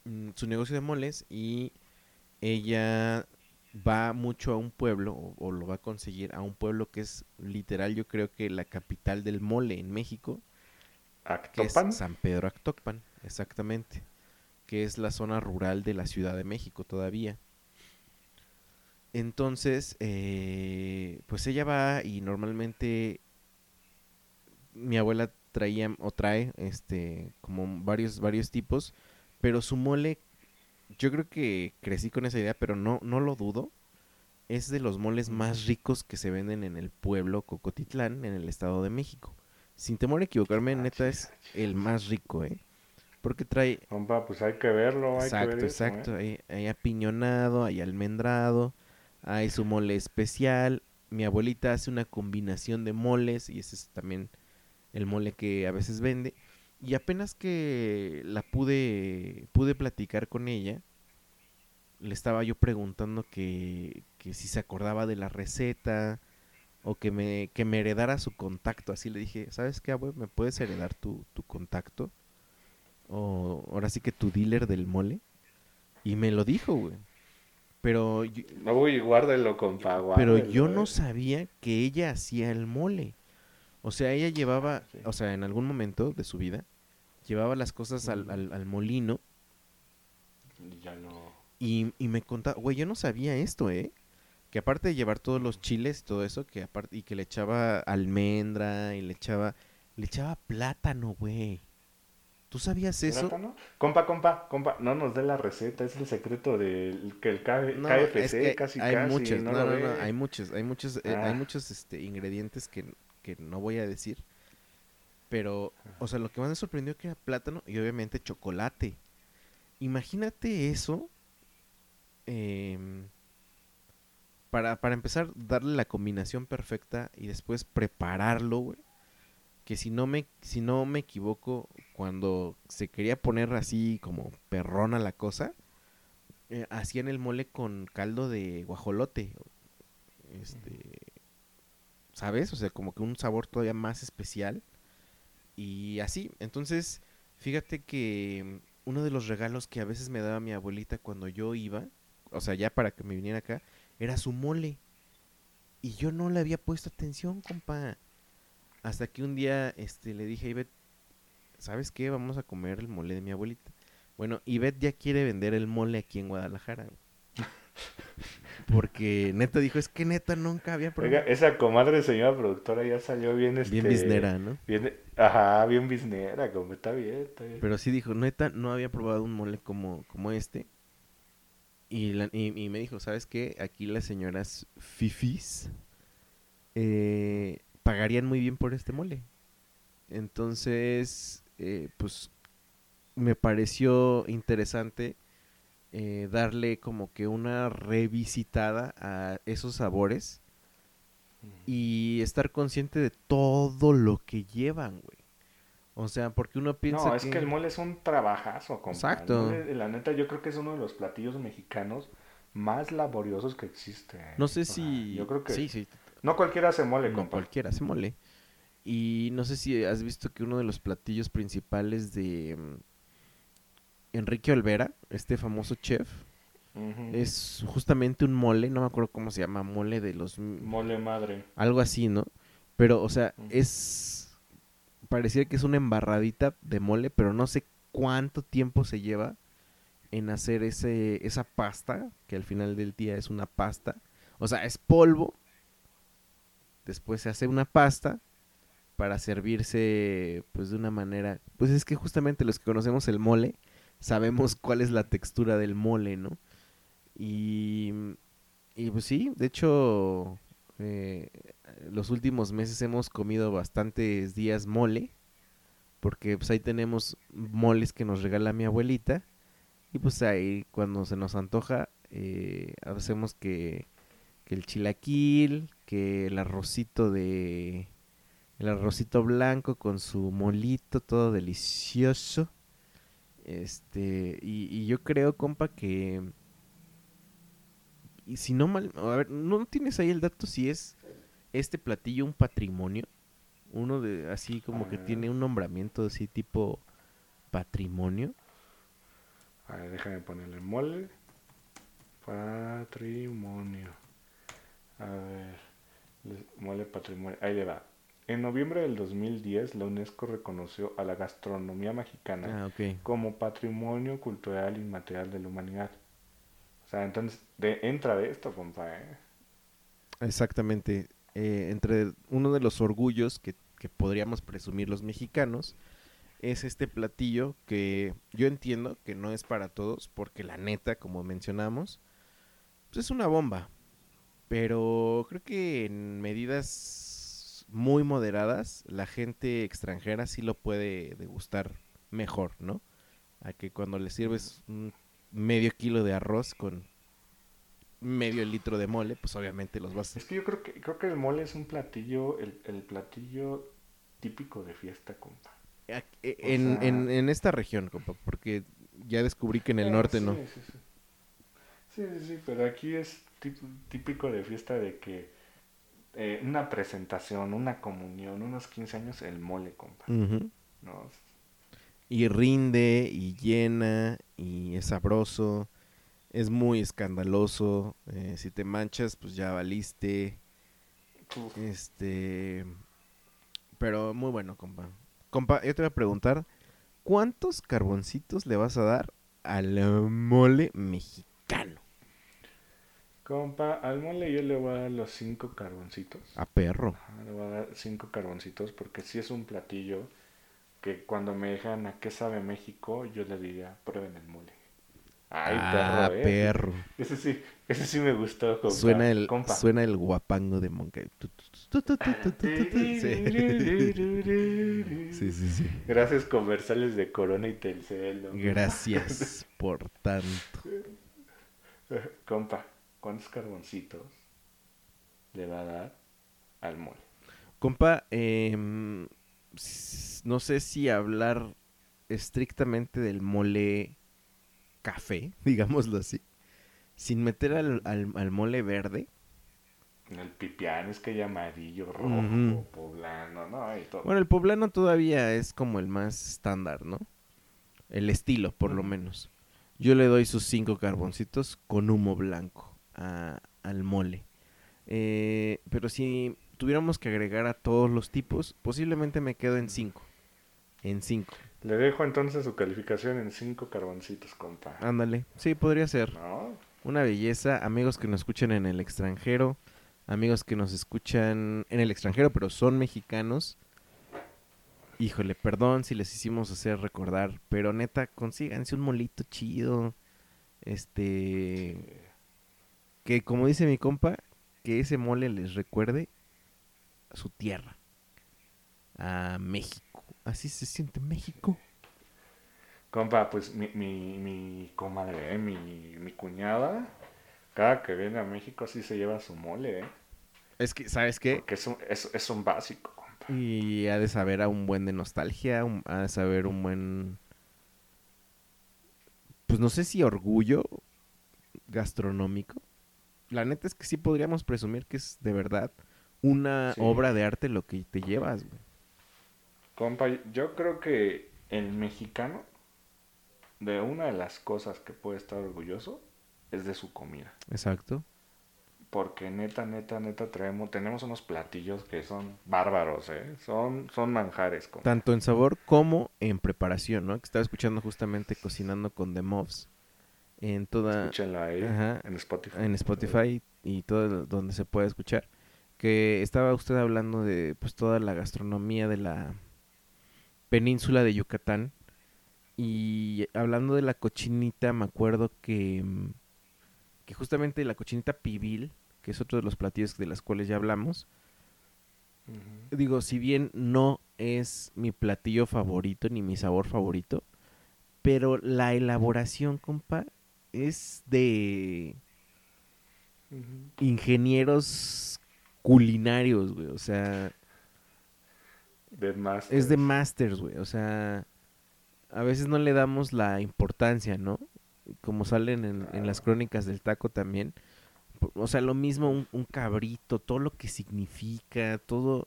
mm, su negocio de moles y ella va mucho a un pueblo, o, o lo va a conseguir a un pueblo que es literal, yo creo que la capital del mole en México, Actopan. San Pedro Actopan, exactamente, que es la zona rural de la Ciudad de México todavía. Entonces, eh, pues ella va y normalmente mi abuela traía o trae este como varios varios tipos, pero su mole yo creo que crecí con esa idea, pero no no lo dudo. Es de los moles más ricos que se venden en el pueblo Cocotitlán, en el Estado de México. Sin temor a equivocarme, Ah, neta es el más rico, ¿eh? Porque trae Compa, pues hay que verlo, hay que Exacto, ver eso, ¿eh? exacto. Hay, hay apiñonado, hay almendrado, hay su mole especial. Mi abuelita hace una combinación de moles y ese es también el mole que a veces vende. Y apenas que la pude, pude platicar con ella, le estaba yo preguntando que, que si se acordaba de la receta o que me, que me heredara su contacto. Así le dije, ¿sabes qué, abue? ¿Me puedes heredar tu, tu contacto? O ahora sí que tu dealer del mole. Y me lo dijo, güey. Pero, yo- No, voy, guárdelo, compa, pero guárdelo, yo no eh. sabía que ella hacía el mole. O sea, ella llevaba, Sí. o sea, en algún momento de su vida, llevaba las cosas al, al- al molino Y Ya no... y, y me contaba, güey, yo no sabía esto, ¿eh? Que aparte de llevar todos los chiles y todo eso, que aparte, y que le echaba almendra y le echaba, le echaba plátano, güey. ¿Tú sabías eso? ¿Plátano? Compa, compa, compa, no nos dé la receta, es el secreto del que el K- No, KFC es que casi hay casi, muchos, no no, no, hay muchos, hay muchos, eh, hay Ah. muchos este, ingredientes que, que no voy a decir. Pero, o sea, lo que más me sorprendió que era plátano y obviamente chocolate. Imagínate eso. em, para, para empezar, darle la combinación perfecta y después prepararlo, güey. Que si no me, si no me equivoco, cuando se quería poner así como perrona la cosa, eh, hacían el mole con caldo de guajolote. Este, ¿sabes? O sea, como que un sabor todavía más especial. Y así, entonces, fíjate que mm, uno de los regalos que a veces me daba mi abuelita cuando yo iba, o sea, ya para que me viniera acá, era su mole. Y yo no le había puesto atención, compa. Hasta que un día este, le dije a Ivette, ¿sabes qué? Vamos a comer el mole de mi abuelita. Bueno, Ivette ya quiere vender el mole aquí en Guadalajara. [LAUGHS] Porque neta dijo, es que neta nunca había Oiga, probado. esa comadre señora productora ya salió bien este... Bien biznera, ¿no? Bien, ajá, bien biznera, como está bien, está bien. Pero sí dijo, neta, no había probado un mole como, como este. Y, la- y, y me dijo, ¿sabes qué? Aquí las señoras fifis eh, pagarían muy bien por este mole. Entonces, eh, pues me pareció interesante eh, darle como que una revisitada a esos sabores y estar consciente de todo lo que llevan, güey. O sea, porque uno piensa No, es que... el mole es un trabajazo, compa. Exacto. la neta, yo creo que es uno de los platillos mexicanos más laboriosos que existen. No sé O sea, si... Yo creo que... Sí, sí. No cualquiera hace mole, No compa. cualquiera se mole. Y no sé si has visto que uno de los platillos principales de mm, Enrique Olvera, este famoso chef, es justamente un mole, no me acuerdo cómo se llama, mole de los... Mole madre. Algo así, ¿no? Pero, o sea, es... Parecía que es una embarradita de mole, pero no sé cuánto tiempo se lleva en hacer ese, esa pasta, que al final del día es una pasta. O sea, es polvo. Después se hace una pasta para servirse pues de una manera... Pues es que justamente los que conocemos el mole sabemos cuál es la textura del mole, ¿no? Y, y pues sí, de hecho, eh, los últimos meses hemos comido bastantes días mole, porque pues ahí tenemos moles que nos regala mi abuelita, y pues ahí cuando se nos antoja, eh, hacemos que, el chilaquil, que el arrocito de... El arrocito blanco con su molito, todo delicioso. Este, y, y yo creo, compa, que... Y si no mal... A ver, ¿no tienes ahí el dato si es este platillo un patrimonio? Uno de... Así como que tiene un nombramiento así tipo patrimonio. A ver, déjame ponerle mole. Patrimonio. A ver. Mole patrimonio. Ahí le va. En noviembre del 2010, la UNESCO reconoció a la gastronomía mexicana Ah, como patrimonio cultural inmaterial de la humanidad. O sea, entonces, de, entra de esto, compa, ¿eh? Exactamente. Eh, entre uno de los orgullos que, que podríamos presumir los mexicanos es este platillo que yo entiendo que no es para todos, porque la neta, como mencionamos, pues es una bomba. Pero creo que en medidas muy moderadas, la gente extranjera sí lo puede degustar mejor, ¿no? A que cuando le sirves un medio kilo de arroz con medio litro de mole, pues obviamente los vas Es que yo creo que creo que el mole es un platillo, el, el platillo típico de fiesta, compa. e- O en, sea- en, en esta región, compa, porque ya descubrí que en el Ah, norte sí, no. Sí, sí. Sí, sí, sí, pero aquí es típico de fiesta de que eh, una presentación, una comunión, unos 15 años, el mole, compa. Ujú. ¿no? Y rinde, y llena, y es sabroso, es muy escandaloso. eh, si te manchas, pues ya valiste. Uf, Este. Pero muy bueno, compa. Compa, yo te voy a preguntar: ¿cuántos carboncitos le vas a dar al mole mexicano? Compa, al mole yo le voy a dar los 5 carboncitos. A perro. Ajá, Le voy a dar 5 carboncitos porque sí es un platillo que cuando me dejan a qué sabe México, yo le diría, prueben el mole. Ay, ah, perro, eh. Ese sí, ese sí me gustó. Compa. Suena, el, suena el guapango de Monkey. Sí. sí, sí. Gracias comerciales de Corona y Telcel. Gracias por tanto. Compa, ¿cuántos carboncitos le va a dar al mole? Compa, eh, no sé si hablar estrictamente del mole café, [LAUGHS] digámoslo así, sin meter al, al- al mole verde. El pipián es que hay amarillo, rojo, poblano, ¿no? Y todo. Bueno, el poblano todavía es como el más estándar, ¿no? El estilo, por lo menos. Yo le doy sus cinco carboncitos con humo blanco a- al mole. Eh, pero si tuviéramos que agregar a todos los tipos, posiblemente me quedo en cinco. En cinco. Le dejo entonces su calificación en 5 carboncitos, compa. Ándale. Sí, podría ser. ¿No? Una belleza. Amigos que nos escuchan en el extranjero. Amigos que nos escuchan en el extranjero, pero son mexicanos. Híjole, perdón si les hicimos hacer recordar, pero neta, consíganse un molito chido. Este. Que como dice mi compa, que ese mole les recuerde a su tierra. A México. Así se siente México. Compa, pues mi, mi, mi comadre, ¿eh? mi, mi cuñada, cada que viene a México sí se lleva su mole, ¿eh? Es que, ¿sabes qué? Porque es un, es, es un básico, compa. Y ha de saber a un buen de nostalgia, un- ha de saber un buen... Pues no sé si orgullo gastronómico. La neta es que sí podríamos presumir que es de verdad una Sí. obra de arte lo que te llevas, güey. Compa, yo creo que el mexicano, de una de las cosas que puede estar orgulloso, es de su comida. Exacto. Porque neta, neta, neta, traemos, tenemos unos platillos que son bárbaros, ¿eh? Son, son manjares, compa. Tanto en sabor como en preparación, ¿no? Que estaba escuchando justamente Cocinando con The Mobs. En toda... Escúchenlo ahí, Ajá. en Spotify. en Spotify y todo donde se puede escuchar que estaba usted hablando de pues toda la gastronomía de la península de Yucatán. Y hablando de la cochinita me acuerdo que mm, que justamente la cochinita pibil, que es otro de los platillos de los cuales ya hablamos, digo, si bien no es mi platillo favorito ni mi sabor favorito, pero la elaboración, compa, es de ingenieros culinarios, güey. O sea, De más. es de masters, güey. O sea, a veces no le damos la importancia, ¿no? Como salen en, en las crónicas del taco también. O sea, lo mismo un, un cabrito, todo lo que significa, todo...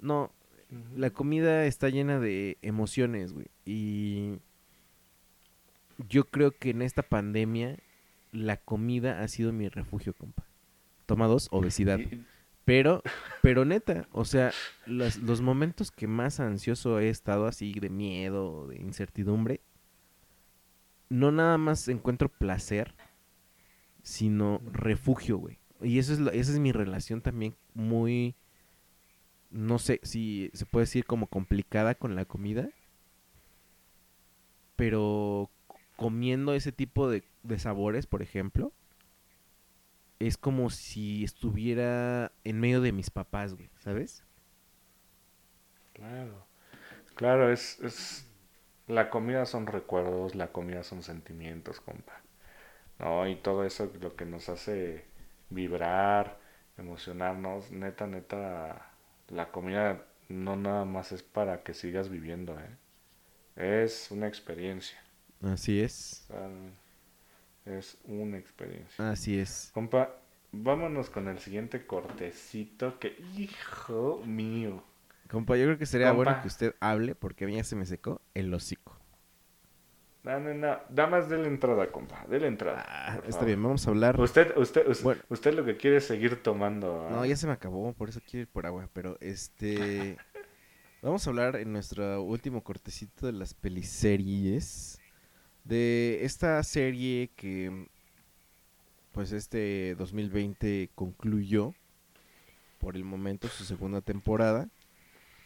No, la comida está llena de emociones, güey. Y yo creo que en esta pandemia la comida ha sido mi refugio, compa. Toma dos, obesidad. Y- Pero, pero neta, o sea, los, los momentos que más ansioso he estado así de miedo, de incertidumbre, no nada más encuentro placer, sino refugio, güey. Y eso es la- esa es mi relación también muy, no sé si se puede decir como complicada con la comida, pero comiendo ese tipo de, de sabores, por ejemplo, es como si estuviera en medio de mis papás, güey, ¿sabes? Claro. Claro, es, es. La comida son recuerdos, la comida son sentimientos, compa. ¿No? Y todo eso es lo que nos hace vibrar, emocionarnos. Neta, neta, la comida no nada más es para que sigas viviendo, ¿eh? Es una experiencia. Así es, Es una experiencia. así es. Compa, vámonos con el siguiente cortecito que, hijo mío. Compa, yo creo que sería bueno que usted hable porque a mí ya se me secó el hocico. No, no, no. Nada más de la entrada, compa. De la entrada. Ah, está favor. bien, vamos a hablar. Usted, usted, usted, Bueno. usted lo que quiere es seguir tomando. ¿ah? No, ya se me acabó, por eso quiero ir por agua, pero este... [LAUGHS] Vamos a hablar en nuestro último cortecito de las peliseries. De esta serie que pues este 2020 concluyó por el momento su segunda temporada,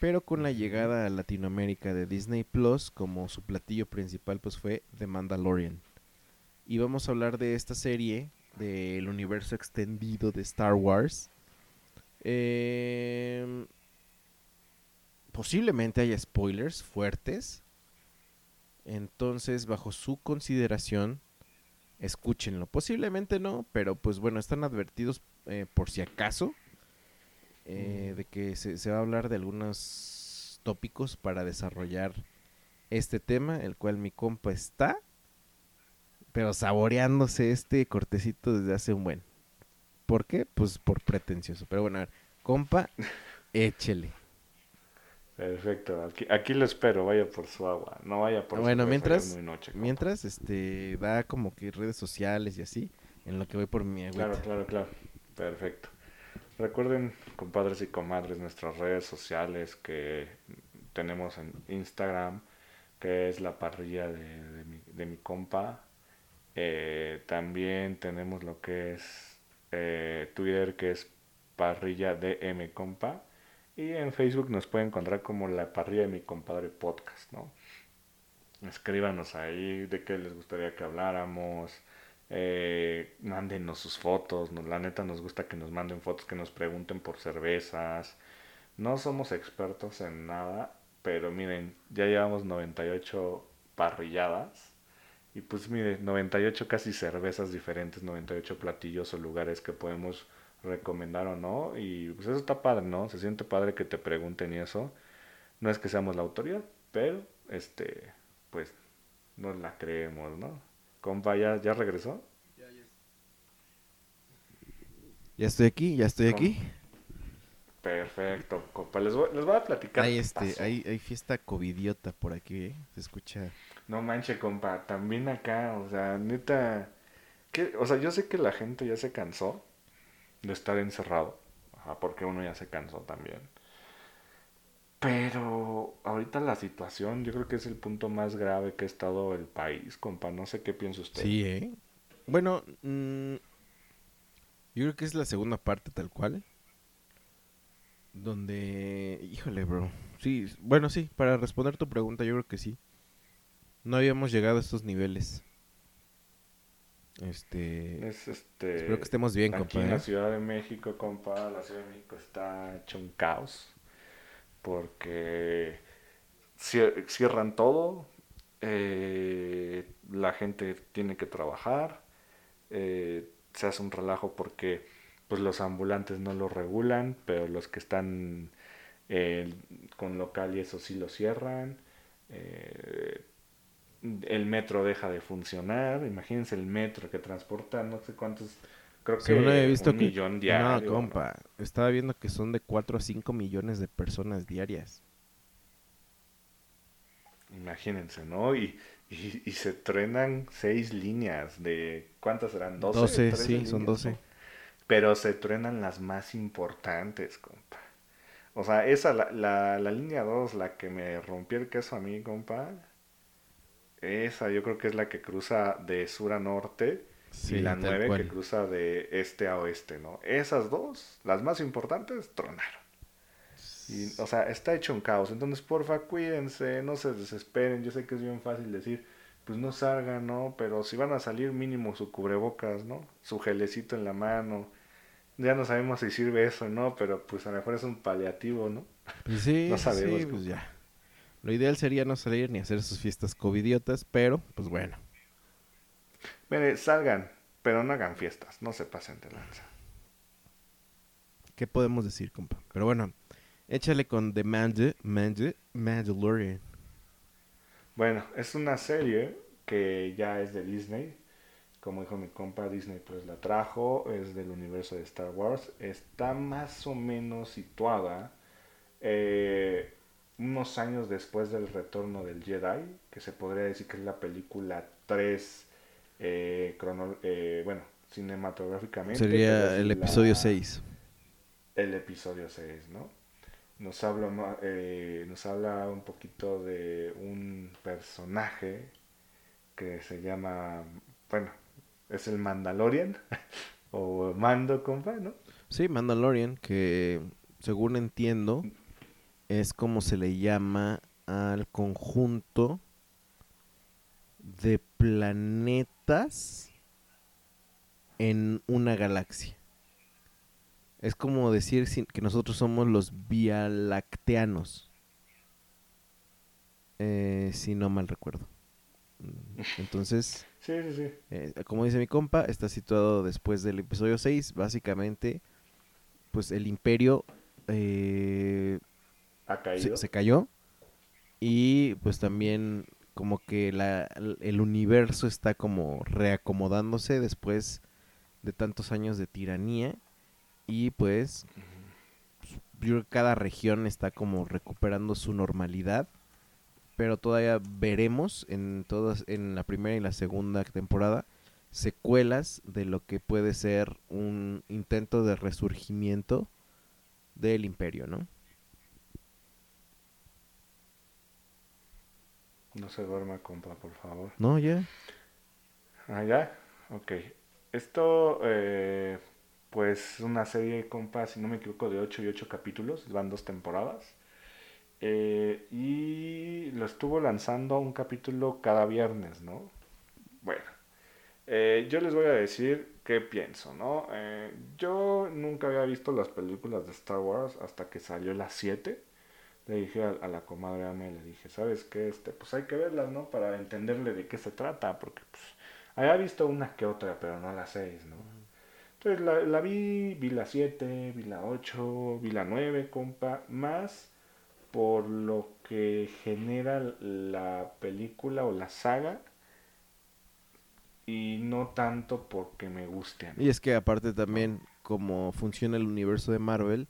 pero con la llegada a Latinoamérica de Disney Plus como su platillo principal pues fue The Mandalorian. Y vamos a hablar de esta serie del universo extendido de Star Wars. Em, posiblemente haya spoilers fuertes. Entonces, bajo su consideración, escúchenlo. Posiblemente no, pero pues bueno, están advertidos eh, por si acaso eh, de que se, se va a hablar de algunos tópicos para desarrollar este tema, el cual mi compa está, pero saboreándose este cortecito desde hace un buen. ¿Por qué? Pues por pretencioso. Pero bueno, a ver, compa, [LAUGHS] échele. Perfecto. Aquí, aquí lo espero. Vaya por su agua. No vaya por su Bueno, ya mientras- muy noche. Mientras, este, da como que redes sociales y así, en lo que voy por mi agüita. Claro, claro, claro. Perfecto. Recuerden, compadres y comadres, nuestras redes sociales que tenemos en Instagram, que es la parrilla de, de mi, de mi compa. Eh, también tenemos lo que es eh, Twitter, que es parrilla de M compa. Y en Facebook nos pueden encontrar como la parrilla de mi compadre podcast, ¿no? Escríbanos ahí de qué les gustaría que habláramos. Eh, mándenos sus fotos. Nos, la neta nos gusta que nos manden fotos, que nos pregunten por cervezas. No somos expertos en nada, pero miren, ya llevamos 98 parrilladas. Y pues mire, 98 casi cervezas diferentes, 98 platillos o lugares que podemos recomendar o no. Y pues eso está padre, ¿no? Se siente padre que te pregunten y eso. No es que seamos la autoridad, pero este, pues nos la creemos, ¿no? Compa, ¿ya, ya regresó? Ya estoy aquí, ya estoy aquí. Perfecto, compa. Les voy, les voy a platicar. Hay este, hay, hay fiesta covidiota por aquí, ¿eh? Se escucha. No manche, compa. También acá, o sea, neta. ¿qué? O sea, yo sé que la gente ya se cansó de estar encerrado. Ajá, porque uno ya se cansó también. Pero ahorita la situación, yo creo que es el punto más grave que ha estado el país, compa. No sé qué piensa usted. Sí, ¿eh? Bueno, mm, yo creo que es la segunda parte tal cual. Donde, híjole, bro. Sí, bueno, sí, para responder tu pregunta, yo creo que sí. No habíamos llegado a estos niveles. Este, Es este. espero que estemos bien, Aquí compa. en la ¿eh? Ciudad de México, compa, la Ciudad de México está hecho un caos. Porque cier- cierran todo, eh, la gente tiene que trabajar, eh, se hace un relajo porque pues los ambulantes no lo regulan, pero los que están eh, con local y eso sí lo cierran. El metro deja de funcionar, imagínense el metro que transporta no sé cuántos, creo que Según había visto un que... millón diario. no, compa. Estaba viendo que son de 4 a 5 millones de personas diarias. Imagínense, ¿no? Y, y, y se trenan seis líneas de... ¿Cuántas serán? ¿12? 12, 13 sí, líneas, son ¿no? 12. Pero se trenan las más importantes, compa. O sea, esa, la, la, la línea 2, la que me rompió el queso a mí, compa. Esa yo creo que es la que cruza de sur a norte Sí, y la tal 9 que cual. cruza de este a oeste, ¿no? Esas dos, las más importantes, tronaron. Y, o sea, está hecho un caos. Entonces, porfa, cuídense, no se desesperen. Yo sé que es bien fácil decir, pues no salgan, ¿no? Pero si van a salir, mínimo su cubrebocas, ¿no? Su gelecito en la mano. Ya no sabemos si sirve eso, ¿no? Pero pues a lo mejor es un paliativo, ¿no? Pues sí, [LAUGHS] No sí, sabemos, sí, pues ya. Lo ideal sería no salir ni hacer sus fiestas covidiotas, pero pues bueno. Mire, salgan, pero no hagan fiestas, no se pasen de lanza. ¿Qué podemos decir, compa? Pero bueno, échale con The Mand Mand Mandalorian. Bueno, es una serie que ya es de Disney. Como dijo mi compa, Disney pues la trajo, es del universo de Star Wars. Está más o menos situada eh, unos años después del retorno del Jedi, que se podría decir que es la película 3, eh, crono- eh, bueno, cinematográficamente. Sería el la- episodio 6. el episodio 6, ¿no? Nos habla, eh, nos habla un poquito de un personaje que se llama, bueno, es el Mandalorian, [LAUGHS] o Mando, compa, ¿no? Sí, Mandalorian, que según entiendo es como se le llama al conjunto de planetas en una galaxia. Es como decir que nosotros somos los Vialacteanos. Eh, si no mal recuerdo. [LAUGHS] Entonces, Sí, sí, sí. eh, como dice mi compa, está situado después del episodio 6. Básicamente, pues el imperio eh, Ha se, caído. se cayó. Y pues también como que la, el universo está como reacomodándose después de tantos años de tiranía. Y pues cada región está como recuperando su normalidad. Pero todavía veremos en todas, en la primera y la segunda temporada, secuelas de lo que puede ser un intento de resurgimiento del imperio, ¿no? No se duerma, compa, por favor. No, ya. Ah, ya. Ok. Esto, eh, pues, una serie, compa, si no me equivoco, de 8 y 8 capítulos. Van dos temporadas. Eh, y lo estuvo lanzando un capítulo cada viernes, ¿no? Bueno. eh, yo les voy a decir qué pienso, ¿no? Eh, yo nunca había visto las películas de Star Wars hasta que salió las 7. Le dije a, a la comadre Ame, le dije, ¿sabes qué? Este, pues hay que verlas, ¿no? Para entenderle de qué se trata, porque pues había visto una que otra, pero no las seis, ¿no? Entonces la, la vi, vi la 7, vi la 8, vi la 9, compa, más por lo que genera la película o la saga y no tanto porque me guste a mí. Y es que aparte también como funciona el universo de Marvel,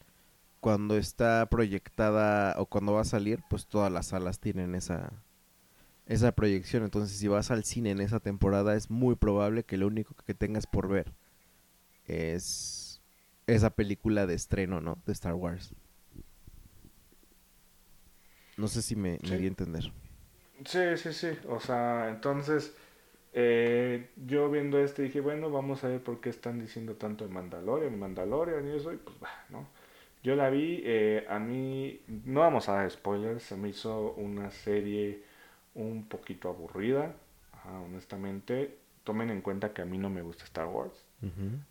cuando está proyectada o cuando va a salir, pues todas las salas tienen esa esa proyección. Entonces, si vas al cine en esa temporada, es muy probable que lo único que tengas por ver es esa película de estreno, ¿no? De Star Wars. No sé si me, me Sí. di a entender. Sí, sí, sí. O sea, entonces eh, yo viendo este dije, bueno, vamos a ver por qué están diciendo tanto de Mandalorian, Mandalorian y eso, y pues va, ¿no? Yo la vi, eh, a mí, no vamos a dar spoilers, se me hizo una serie un poquito aburrida, ajá, honestamente. tomen en cuenta que a mí no me gusta Star Wars.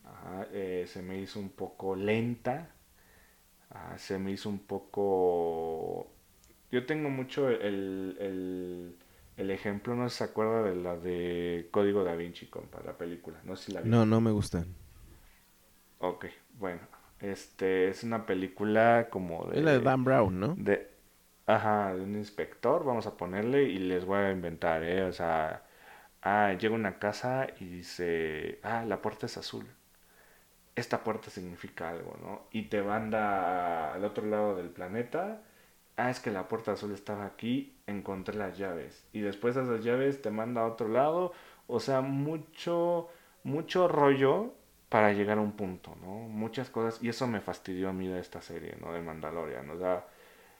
Ajá, eh, se me hizo un poco lenta. Ah, se me hizo un poco... Yo tengo mucho el, el, el ejemplo, no se acuerda de la de Código Da Vinci, compa, la película. No sé si la vi. No, no me gustan. Ok, bueno. Este es una película como de... Es la de Dan Brown, ¿no? de- ajá, de un inspector, vamos a ponerle y les voy a inventar, ¿eh? O sea, ah, llega a una casa y dice, ah, la puerta es azul. Esta puerta significa algo, ¿no? Y te manda al otro lado del planeta. Ah, es que la puerta azul estaba aquí, encontré las llaves. Y después esas llaves te manda a otro lado. O sea, mucho, mucho rollo para llegar a un punto, ¿no? Muchas cosas. Y eso me fastidió a mí de esta serie, ¿no? De Mandalorian. O sea,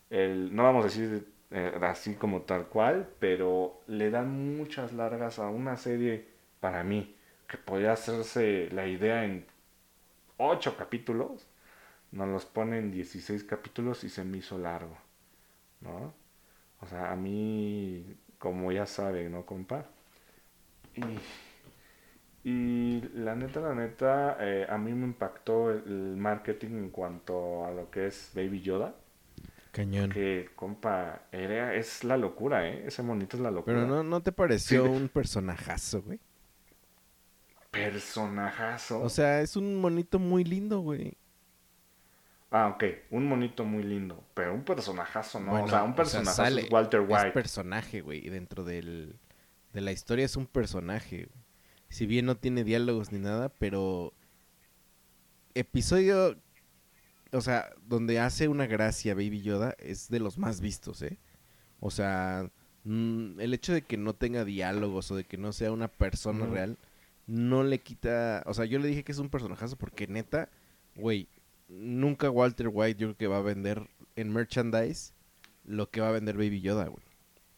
el, no vamos a decir eh, así como tal cual, pero le dan muchas largas a una serie para mí que podía hacerse la idea en ocho capítulos. Nos los ponen 16 capítulos y se me hizo largo, ¿no? O sea, a mí, como ya saben, ¿no, compa? Y, y la neta, la neta, eh, a mí me impactó el, el marketing en cuanto a lo que es Baby Yoda. Cañón. Que, compa, era, es la locura, ¿eh? Ese monito es la locura. Pero no, ¿no te pareció Sí. un personajazo, güey? Personajazo. O sea, es un monito muy lindo, güey. ah, ok. Un monito muy lindo. Pero un personajazo, ¿no? Bueno, o sea, un es Walter Es White. personaje, güey. Y dentro del, de la historia es un personaje. güey. Si bien no tiene diálogos ni nada, pero episodio, o sea, donde hace una gracia Baby Yoda es de los más vistos, ¿eh? O sea, mm, el hecho de que no tenga diálogos o de que no sea una persona real no le quita, o sea, yo le dije que es un personajazo porque neta, güey, nunca Walter White yo creo que va a vender en merchandise lo que va a vender Baby Yoda, güey.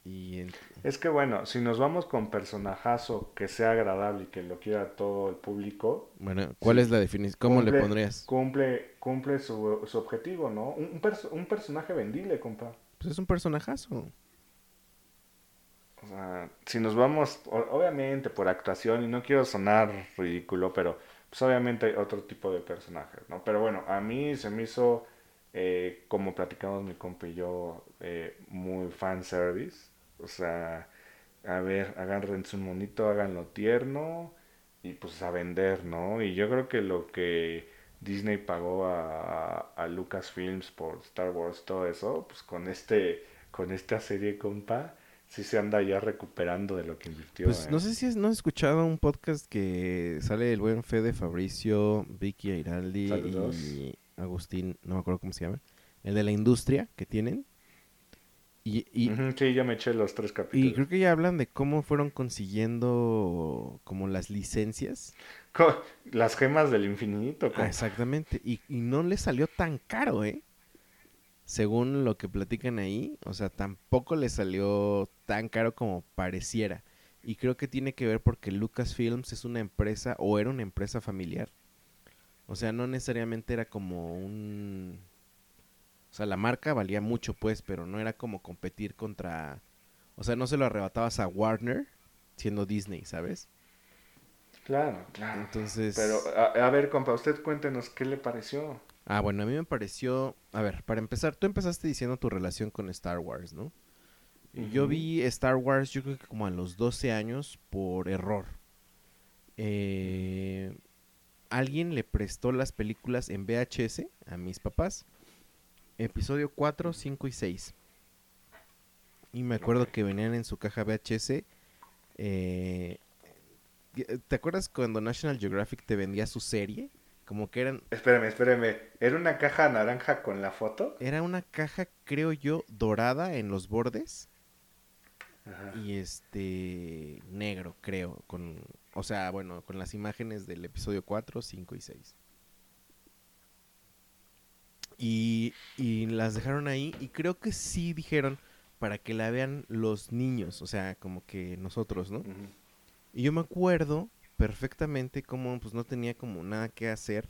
Y en- Es que bueno, si nos vamos con personajazo que sea agradable y que lo quiera todo el público, bueno, ¿cuál Sí. es la definición? ¿Cómo le Cumple- pondrías? cumple, cumple su, su objetivo, ¿no? Un, un perso- un personaje vendible, compa. Pues es un personajazo. O sea, si nos vamos, obviamente por actuación, y no quiero sonar ridículo, pero pues obviamente hay otro tipo de personajes, ¿no? Pero bueno, a mí se me hizo, eh, como platicamos mi compa y yo, eh, muy fan service. O sea, a ver, agárrense un monito, háganlo tierno y pues a vender, ¿no? Y yo creo que lo que Disney pagó a, a Lucasfilms por Star Wars, todo eso, pues con este, con esta serie, compa, sí se anda ya recuperando de lo que invirtió. Pues ¿eh? no sé si has, no has escuchado un podcast que sale el buen Fede Fabricio, Vicky Airaldi y Agustín, no me acuerdo cómo se llama, el de la industria que tienen. Y, y, sí, ya me eché los tres y capítulos. creo que ya hablan de cómo fueron consiguiendo como las licencias. Co- Las gemas del infinito. Ah, exactamente. Y, y no le salió tan caro, ¿eh? Según lo que platican ahí. O sea, tampoco le salió tan caro como pareciera. Y creo que tiene que ver porque Lucasfilms es una empresa o era una empresa familiar. O sea, no necesariamente era como un... O sea, la marca valía mucho, pues, pero no era como competir contra... O sea, no se lo arrebatabas a Warner siendo Disney, ¿sabes? Claro, claro. Entonces... Pero, a, a ver, compa, usted cuéntenos qué le pareció. Ah, bueno, a mí me pareció... A ver, para empezar, tú empezaste diciendo tu relación con Star Wars, ¿no? Yo vi Star Wars yo creo que como a los 12 años por error. Eh, alguien le prestó las películas en VHS a mis papás. Episodio 4, 5 y 6. Y me acuerdo que venían en su caja VHS. eh, ¿Te acuerdas cuando National Geographic te vendía su serie? Como que eran Espérame, espérame. ¿Era una caja naranja con la foto? era una caja, creo yo, dorada en los bordes Ajá. y este negro, creo, con o sea, bueno, con las imágenes del episodio 4, 5 y 6. Y, y las dejaron ahí y creo que sí dijeron para que la vean los niños, o sea, como que nosotros, ¿no? Y yo me acuerdo perfectamente cómo pues no tenía como nada que hacer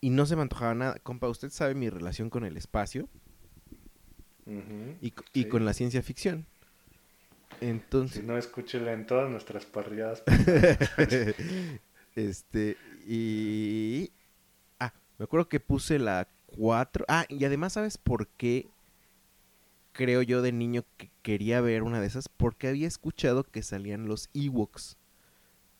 y no se me antojaba nada. Compa, usted sabe mi relación con el espacio y, c- y Sí. con la ciencia ficción. Entonces, Si no, escúchela en todas nuestras parrilladas. [LAUGHS] este, y... Ah, me acuerdo que puse la 4. Ah, y además, ¿sabes por qué creo yo de niño que quería ver una de esas? Porque había escuchado que salían los Ewoks.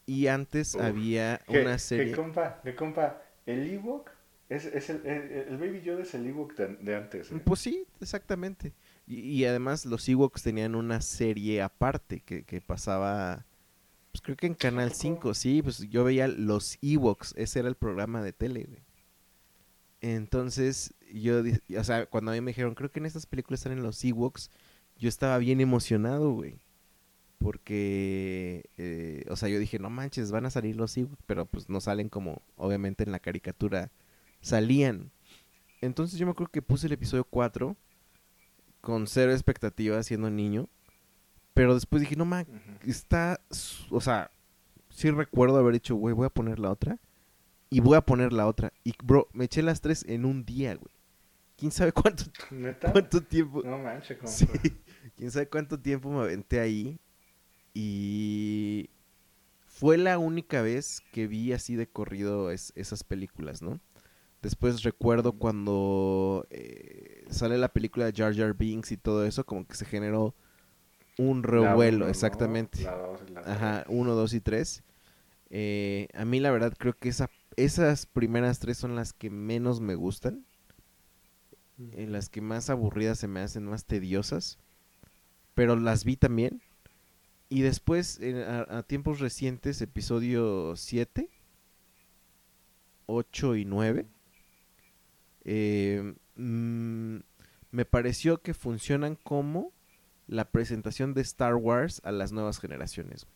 Y antes Uf, había ¿Qué, una serie... compa? ¿Qué compa? El Ewok es, es el, el, el Baby Yoda es el Ewok de, de antes. ¿eh? Pues sí, exactamente. Y, y además los Ewoks tenían una serie aparte que, que pasaba, pues creo que en Canal poco? 5, sí, pues yo veía los Ewoks, ese era el programa de tele, güey. Entonces, yo, o sea, cuando a mí me dijeron, creo que en estas películas salen los Ewoks, yo estaba bien emocionado, güey. Porque, eh, o sea, yo dije, no manches, van a salir los Ewoks, pero pues no salen como, obviamente, en la caricatura salían. Entonces yo me acuerdo que puse el episodio 4 con cero expectativas siendo niño. Pero después dije, no man, está, o sea, sí recuerdo haber dicho, güey, voy a poner la otra. Y voy a poner la otra. Y, bro, me eché las tres en un día, güey. ¿Quién sabe cuánto, [LAUGHS] [LAUGHS] ¿Neta? cuánto tiempo? No manches. Sí. ¿Quién sabe cuánto tiempo me aventé ahí? Y fue la única vez que vi así de corrido es- esas películas, ¿no? Después recuerdo cuando eh, sale la película de Jar Jar Binks y todo eso, como que se generó un revuelo, exactamente. La dos y la Ajá, uno, dos y tres. Eh, a mí la verdad creo que esa, esas primeras tres son las que menos me gustan en las que más aburridas se me hacen, más tediosas. Pero las vi también. Y después, en- a, a tiempos recientes, episodio 7, 8 y 9, eh, mm, me pareció que funcionan como la presentación de Star Wars a las nuevas generaciones.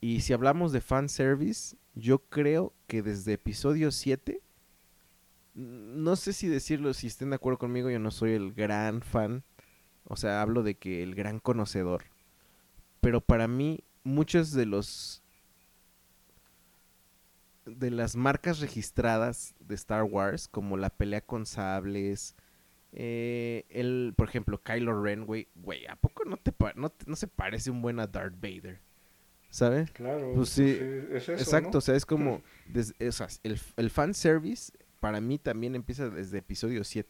Y si hablamos de fanservice, yo creo que desde episodio 7 no sé si decirlo, si estén de acuerdo conmigo, yo no soy el gran fan. O sea, hablo de que el gran conocedor. Pero para mí, muchos de los. de las marcas registradas de Star Wars, como la pelea con sables. eh, el, por ejemplo, Kylo Ren, güey, ¿a poco no te no, te- no se parece un buen a Darth Vader? ¿Sabes? Claro. Pues sí, es eso, Exacto, ¿no? o sea, es como, des- o sea, el, el fanservice para mí también empieza desde episodio 7.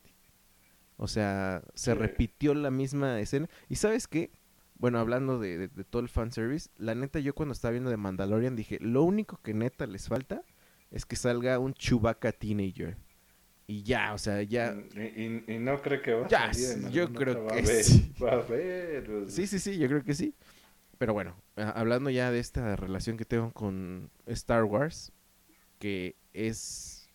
O sea, se Sí. repitió la misma escena. ¿Y sabes qué? Bueno, hablando de, de- de todo el fanservice, la neta yo cuando estaba viendo de Mandalorian dije, lo único que neta les falta es que salga un Chewbacca teenager. Y ya, o sea, ya... Y, y- y no creo que va a salir yo creo. Va que a sí. [LAUGHS] Va a pues. Sí, sí, sí, yo creo que sí. Pero bueno, a- hablando ya de esta relación que tengo con Star Wars, que es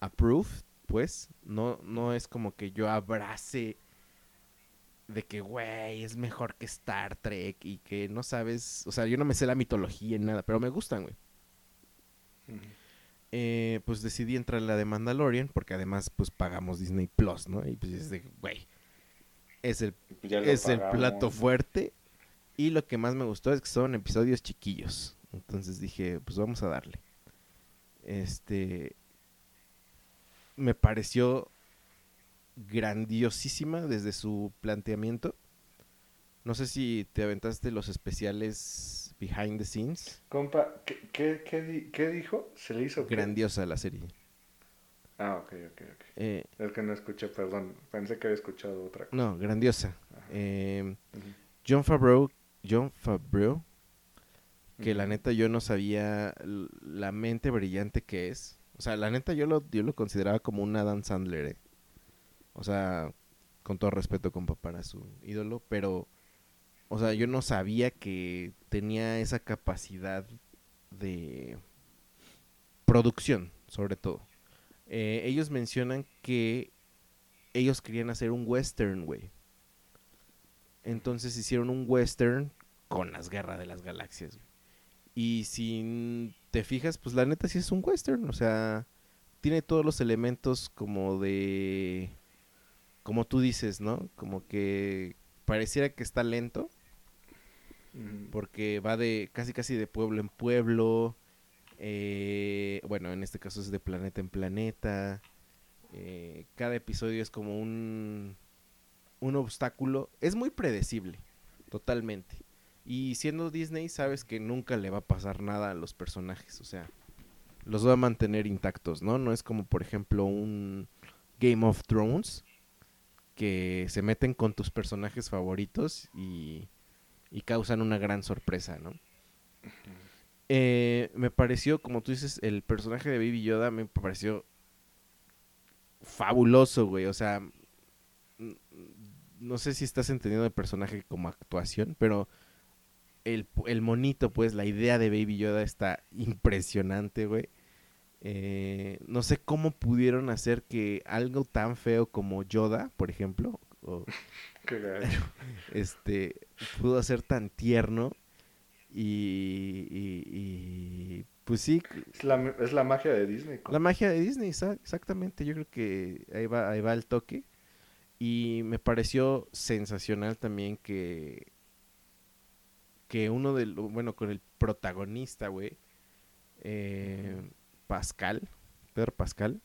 approved, pues, no, no es como que yo abrace de que, güey, es mejor que Star Trek y que no sabes, o sea, yo no me sé la mitología ni nada, pero me gustan, güey. Eh, pues decidí entrar en la de Mandalorian porque además, pues, pagamos Disney Plus, ¿no? Y pues, es de, güey, es el es el plato fuerte. Y lo que más me gustó es que son episodios chiquillos. Entonces dije, pues vamos a darle. Este. Me pareció grandiosísima desde su planteamiento. No sé si te aventaste los especiales behind the scenes. Compa, ¿qué, qué, qué, di- qué dijo? ¿Se le hizo qué? Grandiosa la serie. Ah, ok, ok, ok. Eh, Es que no escuché, perdón. Pensé que había escuchado otra cosa. no, grandiosa. Eh. John Favreau, John Favreau que la neta yo no sabía la mente brillante que es. O sea, la neta yo lo, yo lo consideraba como un Adam Sandler, ¿eh? O sea, con todo respeto, compa, para su ídolo, pero, o sea, yo no sabía que tenía esa capacidad de producción, sobre todo. Eh, ellos mencionan que ellos querían hacer un western, güey. Entonces hicieron un western con las guerras de las galaxias. güey. Y si te fijas, pues la neta sí es un western. O sea, tiene todos los elementos como de... Como tú dices, ¿no? Como que pareciera que está lento. Ujú. Porque va de casi casi de pueblo en pueblo. eh, bueno, en este caso es de planeta en planeta. eh, cada episodio es como un, un obstáculo. Es muy predecible. Totalmente. Y siendo Disney, sabes que nunca le va a pasar nada a los personajes. O sea, los va a mantener intactos, ¿no? No es como, por ejemplo, un Game of Thrones que se meten con tus personajes favoritos y, y causan una gran sorpresa, ¿no? Eh, me pareció, como tú dices, el personaje de Baby Yoda me pareció fabuloso, güey. O sea, no sé si estás entendiendo el personaje como actuación, pero el, el monito, pues, la idea de Baby Yoda está impresionante, güey. Eh, no sé cómo pudieron hacer que algo tan feo como Yoda, por ejemplo, [LAUGHS] [LAUGHS] este, pudo ser tan tierno y, y, pues sí. Es la, es la, magia de Disney. La magia de Disney, exactamente. Yo creo que ahí va, ahí va el toque. Y me pareció sensacional también que que uno del, bueno, con el protagonista, güey, eh, Pascal, Pedro Pascal.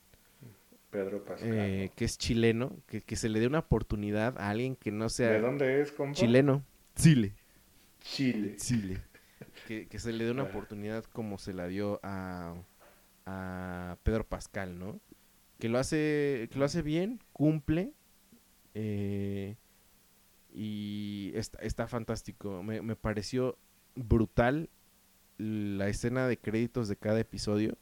Pedro Pascal. Eh, que es chileno, que, se le dé una oportunidad a alguien que no sea... ¿De dónde es, compa? Chileno. Chile. Chile. Chile. [LAUGHS] Que, se le dé una oportunidad como se la dio a, a Pedro Pascal, ¿no? Que lo hace, que lo hace bien, cumple. Eh, y está, está fantástico. Me, me, pareció brutal la escena de créditos de cada episodio.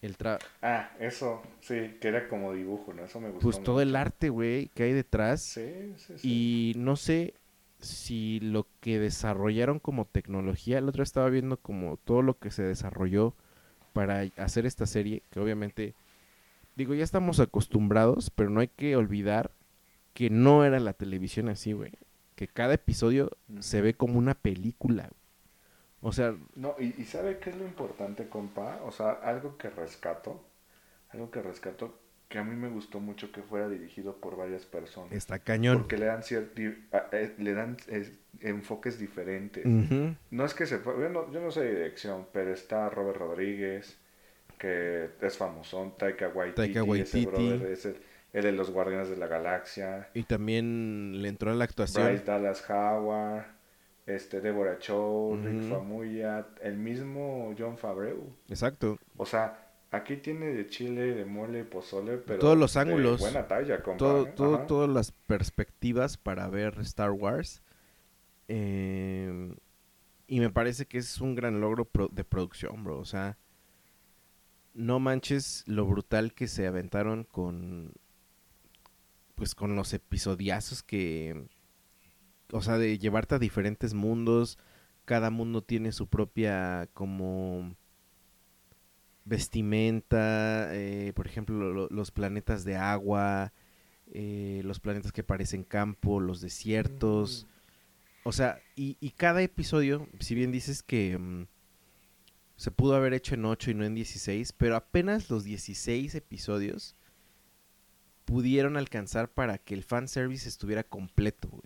El tra ah, eso, sí, que era como dibujo, ¿no? Eso me gustó. Pues todo el arte, güey, que hay detrás. Sí, sí, sí. Y no sé si lo que desarrollaron como tecnología, el otro estaba viendo como todo lo que se desarrolló para hacer esta serie, que obviamente, digo, ya estamos acostumbrados, pero no hay que olvidar que no era la televisión así, güey. Que cada episodio se ve como una película. O sea... No, y, y, ¿sabe qué es lo importante, compa? O sea, algo que rescato, algo que rescato, que a mí me gustó mucho que fuera dirigido por varias personas. Está cañón. Porque le dan, eh, le dan enfoques diferentes. No es que se... Yo no, yo no sé dirección, pero está Robert Rodríguez, que es famosón, Taika Waititi. Taika Waititi. Ese el de los Guardianes de la Galaxia. Y también le entró a la actuación. Bryce Dallas Howard, este, Deborah Chow, Rick Famuyiwa, el mismo John Favreau. Exacto. O sea, aquí tiene de chile, de mole, pozole, pero todos los ángulos, buena talla, todo, ¿eh? todo, todas las perspectivas para ver Star Wars. Eh, y me parece que es un gran logro de producción, bro. O sea, no manches lo brutal que se aventaron con pues con los episodiazos que, o sea, de llevarte a diferentes mundos, cada mundo tiene su propia como vestimenta, eh, por ejemplo, los planetas de agua, eh, los planetas que parecen campo, los desiertos. Mm. O sea, y, y, cada episodio, si bien dices que mm, se pudo haber hecho en 8 y no en 16, pero apenas los 16 episodios pudieron alcanzar para que el fanservice estuviera completo, güey.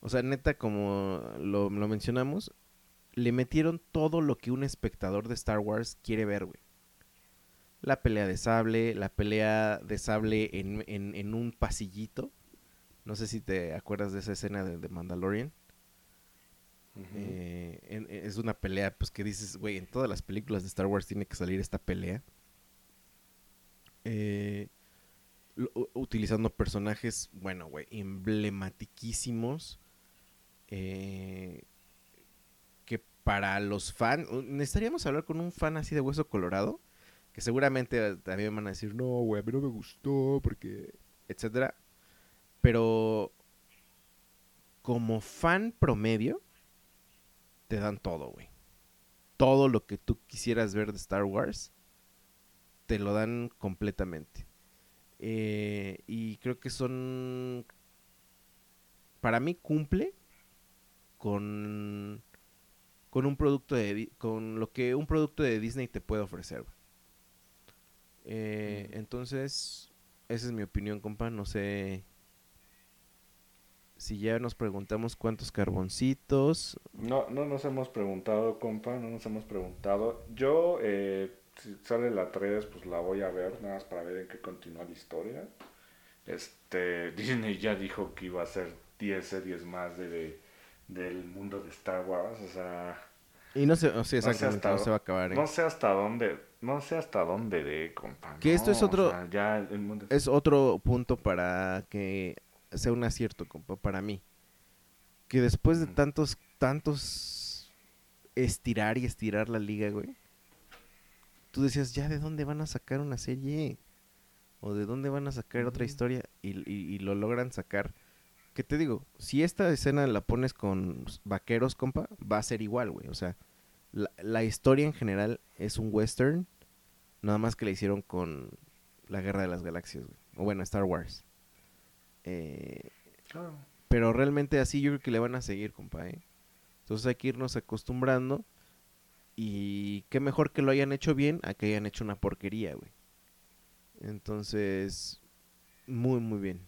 O sea, neta, como lo, mencionamos, le metieron todo lo que un espectador de Star Wars quiere ver, güey. La pelea de sable, la pelea de sable en, en, un pasillito. No sé si te acuerdas de esa escena de, Mandalorian. Eh, es una pelea, pues que dices, güey, en todas las películas de Star Wars tiene que salir esta pelea. Eh, utilizando personajes, bueno, güey, emblematiquísimos. Eh, que para los fans, necesitaríamos hablar con un fan así de hueso colorado, que seguramente también van a decir, no, güey, a mí no me gustó, porque, etcétera. Pero como fan promedio, te dan todo, güey. Todo lo que tú quisieras ver de Star Wars, te lo dan completamente. Eh, y creo que son. Para mí cumple con. Con un producto de. Con lo que un producto de Disney te puede ofrecer. Eh, mm. Entonces, esa es mi opinión, compa. No sé si ya nos preguntamos cuántos carboncitos. No, no nos hemos preguntado, compa, no nos hemos preguntado. Yo eh, si sale la 3, pues la voy a ver, nada más para ver en qué continúa la historia. Este, Disney ya dijo que iba a ser 10 series más de, del mundo de Star Wars, o sea, Y no sé, o sea, No sé hasta no se va a acabar. ¿eh? no sé hasta dónde, no sé hasta dónde de, compa. Que esto es otro- o sea, ya el mundo... Es otro punto para que sea un acierto, compa, para mí. Que después de Ujú. tantos, tantos estirar y estirar la liga, güey. Tú decías, ya, ¿de dónde van a sacar una serie? ¿O de dónde van a sacar otra historia? Y, y- y lo logran sacar. ¿Qué te digo? Si esta escena la pones con vaqueros, compa, va a ser igual, güey. O sea, la, la historia en general es un western. Nada más que la hicieron con la Guerra de las Galaxias, güey. O bueno, Star Wars. Eh, Claro. pero realmente así yo creo que le van a seguir, compa, ¿eh? Entonces hay que irnos acostumbrando. Y qué mejor que lo hayan hecho bien a que hayan hecho una porquería, güey. Entonces, muy, muy bien.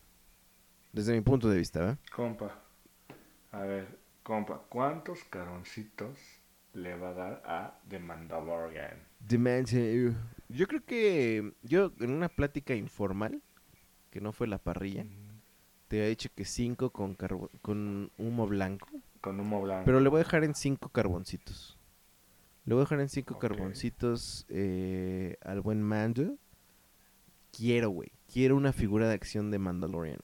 Desde mi punto de vista, ¿verdad? Compa, a ver, compa, ¿cuántos caroncitos le va a dar a The Mandalorian? Dimension. Yo creo que yo en una plática informal, que no fue la parrilla, te había dicho que 5 con, carbo- con humo blanco. Con humo blanco. Pero le voy a dejar en 5 carboncitos. Le voy a dejar en 5 Ok. carboncitos eh, al buen Mando. Quiero, güey. Quiero una figura de acción de Mandalorian.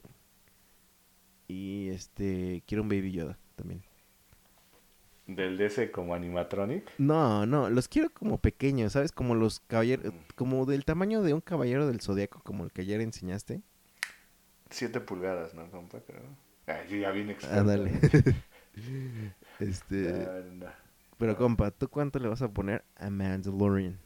Y este. Quiero un Baby Yoda también. Del de ese como animatronic. No, no. Los quiero como pequeños, ¿sabes? Como los caballeros. Mm. Como del tamaño de un caballero del zodiaco, como el que ayer enseñaste. 7 pulgadas, ¿no, compa? Creo. Ay, sí, ya vine experto. [LAUGHS] Este. Ya, [LAUGHS] no. Pero compa, ¿tú cuánto le vas a poner a Mandalorian?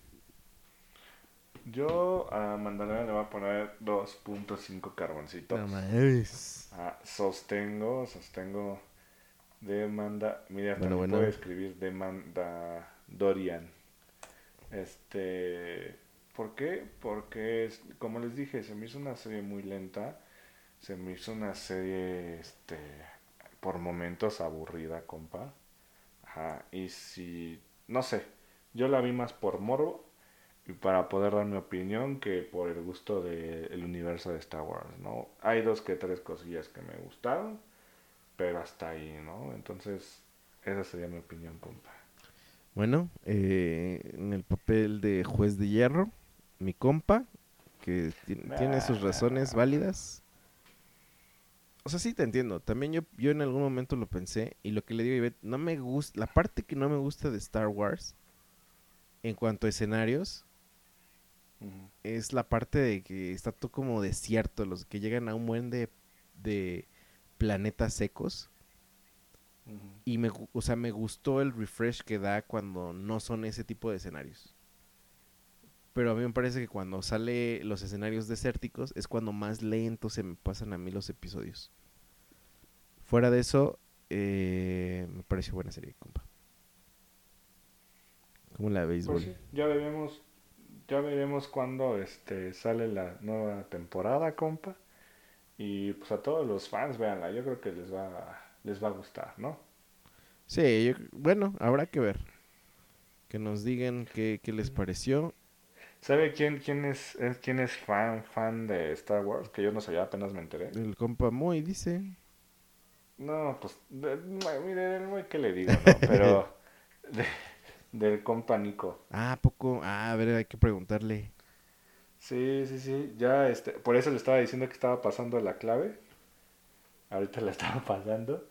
Yo a Mandalorian le voy a poner 2.5 carboncitos. No mames. Ah, sostengo, sostengo demanda. Mira, Bueno, también bueno. puede escribir demanda Dorian. Este, ¿por qué? Porque es- como les dije, se me hizo una serie muy lenta. Se me hizo una serie, este, por momentos aburrida, compa. Ajá, y si, no sé, yo la vi más por morbo y para poder dar mi opinión que por el gusto del universo de Star Wars, ¿no? Hay dos que tres cosillas que me gustaron, pero hasta ahí, ¿no? Entonces, esa sería mi opinión, compa. Bueno, eh, en el papel de juez de hierro, mi compa, que ti- tiene sus razones válidas. O sea, sí te entiendo. También yo, yo en algún momento lo pensé y lo que le digo a Ivette, no me gusta, la parte que no me gusta de Star Wars en cuanto a escenarios es la parte de que está todo como desierto, los que llegan a un buen de, de planetas secos. Y me, o sea, me gustó el refresh que da cuando no son ese tipo de escenarios. Pero a mí me parece que cuando sale los escenarios desérticos es cuando más lentos se me pasan a mí los episodios. Fuera de eso, eh, me pareció buena serie, compa. ¿Cómo la veis, Pues sí, ya veremos, ya veremos cuando este sale la nueva temporada, compa. Y pues a todos los fans, véanla, yo creo que les va, les va a gustar, ¿no? Sí, yo bueno, habrá que ver. Que nos digan qué, qué les pareció. ¿Sabe quién, quién es, es- quién es fan, fan de Star Wars? Que yo no sabía, apenas me enteré. El compa Moy dice. No, pues, de- mire, el muy que le digo, ¿no? Pero [LAUGHS] de- del compa Nico. Ah, ¿a poco. Ah, a ver, hay que preguntarle. Sí, sí, sí, ya, este, por eso le estaba diciendo que estaba pasando la clave. Ahorita la [LAUGHS] estaba pasando.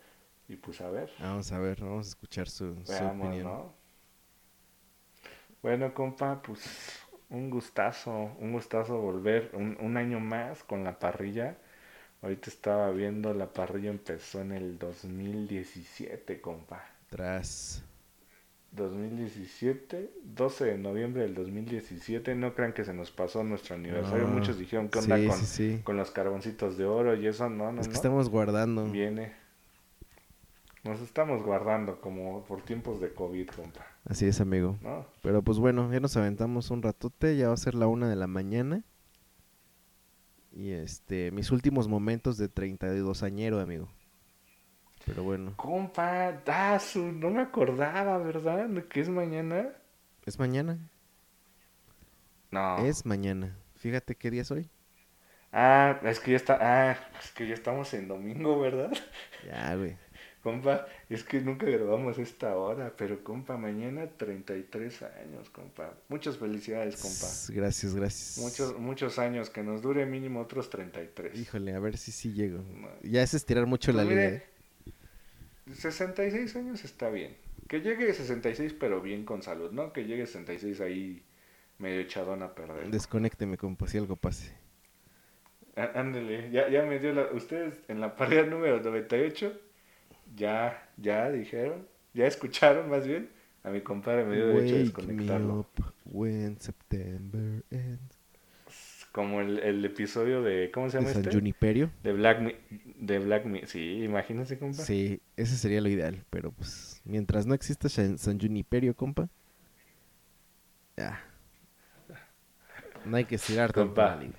Y pues a ver, Vamos a ver, vamos a escuchar su, su veamos, opinión. ¿no? Bueno, compa, pues un gustazo, un gustazo volver un, un año más con la parrilla. Ahorita estaba viendo, la parrilla empezó en el 2017, compa. Tras. 2017, 12 de noviembre del 2017. No crean que se nos pasó nuestro aniversario. No. Muchos dijeron que onda sí, con, sí, sí. con los carboncitos de oro y eso. No, no, es que no. estamos guardando. Viene. Nos estamos guardando como por tiempos de COVID, compa. Así es, amigo. ¿No? Pero pues bueno, ya nos aventamos un ratote. Ya va a ser la una de la mañana. Y este, mis últimos momentos de 32 añero, amigo. Pero bueno, Compa, su- no me acordaba, ¿verdad? De que es mañana. es mañana. No. Es mañana. Fíjate qué día es hoy. Ah, es que ya está. Ah, es que ya estamos en domingo, ¿verdad? Ya, güey. Compa, es que nunca grabamos esta hora, pero compa, mañana 33 años, compa. Muchas felicidades, compa. Gracias, gracias. Muchos, muchos años, que nos dure mínimo otros 33. Híjole, a ver si sí llego. Ya es estirar mucho la Pues mire, ¿eh? 66 años está bien. Que llegue 66 pero bien con salud, ¿no? Que llegue 66 ahí medio echadón a perder. Desconécteme, compa, si algo pase. Ándele, ya, ya me dio la... Ustedes en la parrilla número 98 ya, ya dijeron, ya escucharon más bien. A mi compadre me dio derecho a desconectarlo. up when September ends. Como el, el episodio de... ¿Cómo se ¿De llama San este? Juniperio? De Black Mi- de Black Mi- Sí, imagínense, compa. Sí, ese sería lo ideal, pero pues mientras no exista San, San Juniperio, compa, ya. No hay que estirar tanto Compa. liga.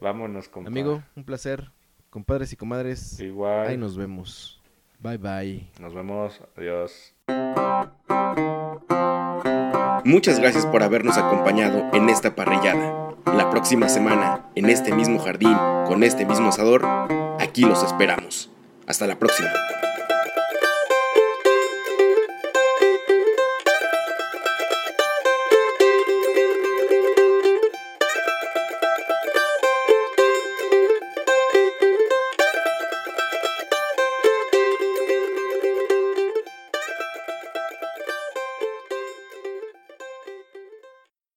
Vámonos, compa. Amigo, un placer. Compadres y comadres, Igual. ahí nos vemos. Bye bye. Nos vemos. Adiós. Muchas gracias por habernos acompañado en esta parrillada. La próxima semana, en este mismo jardín, con este mismo asador, aquí los esperamos. Hasta la próxima.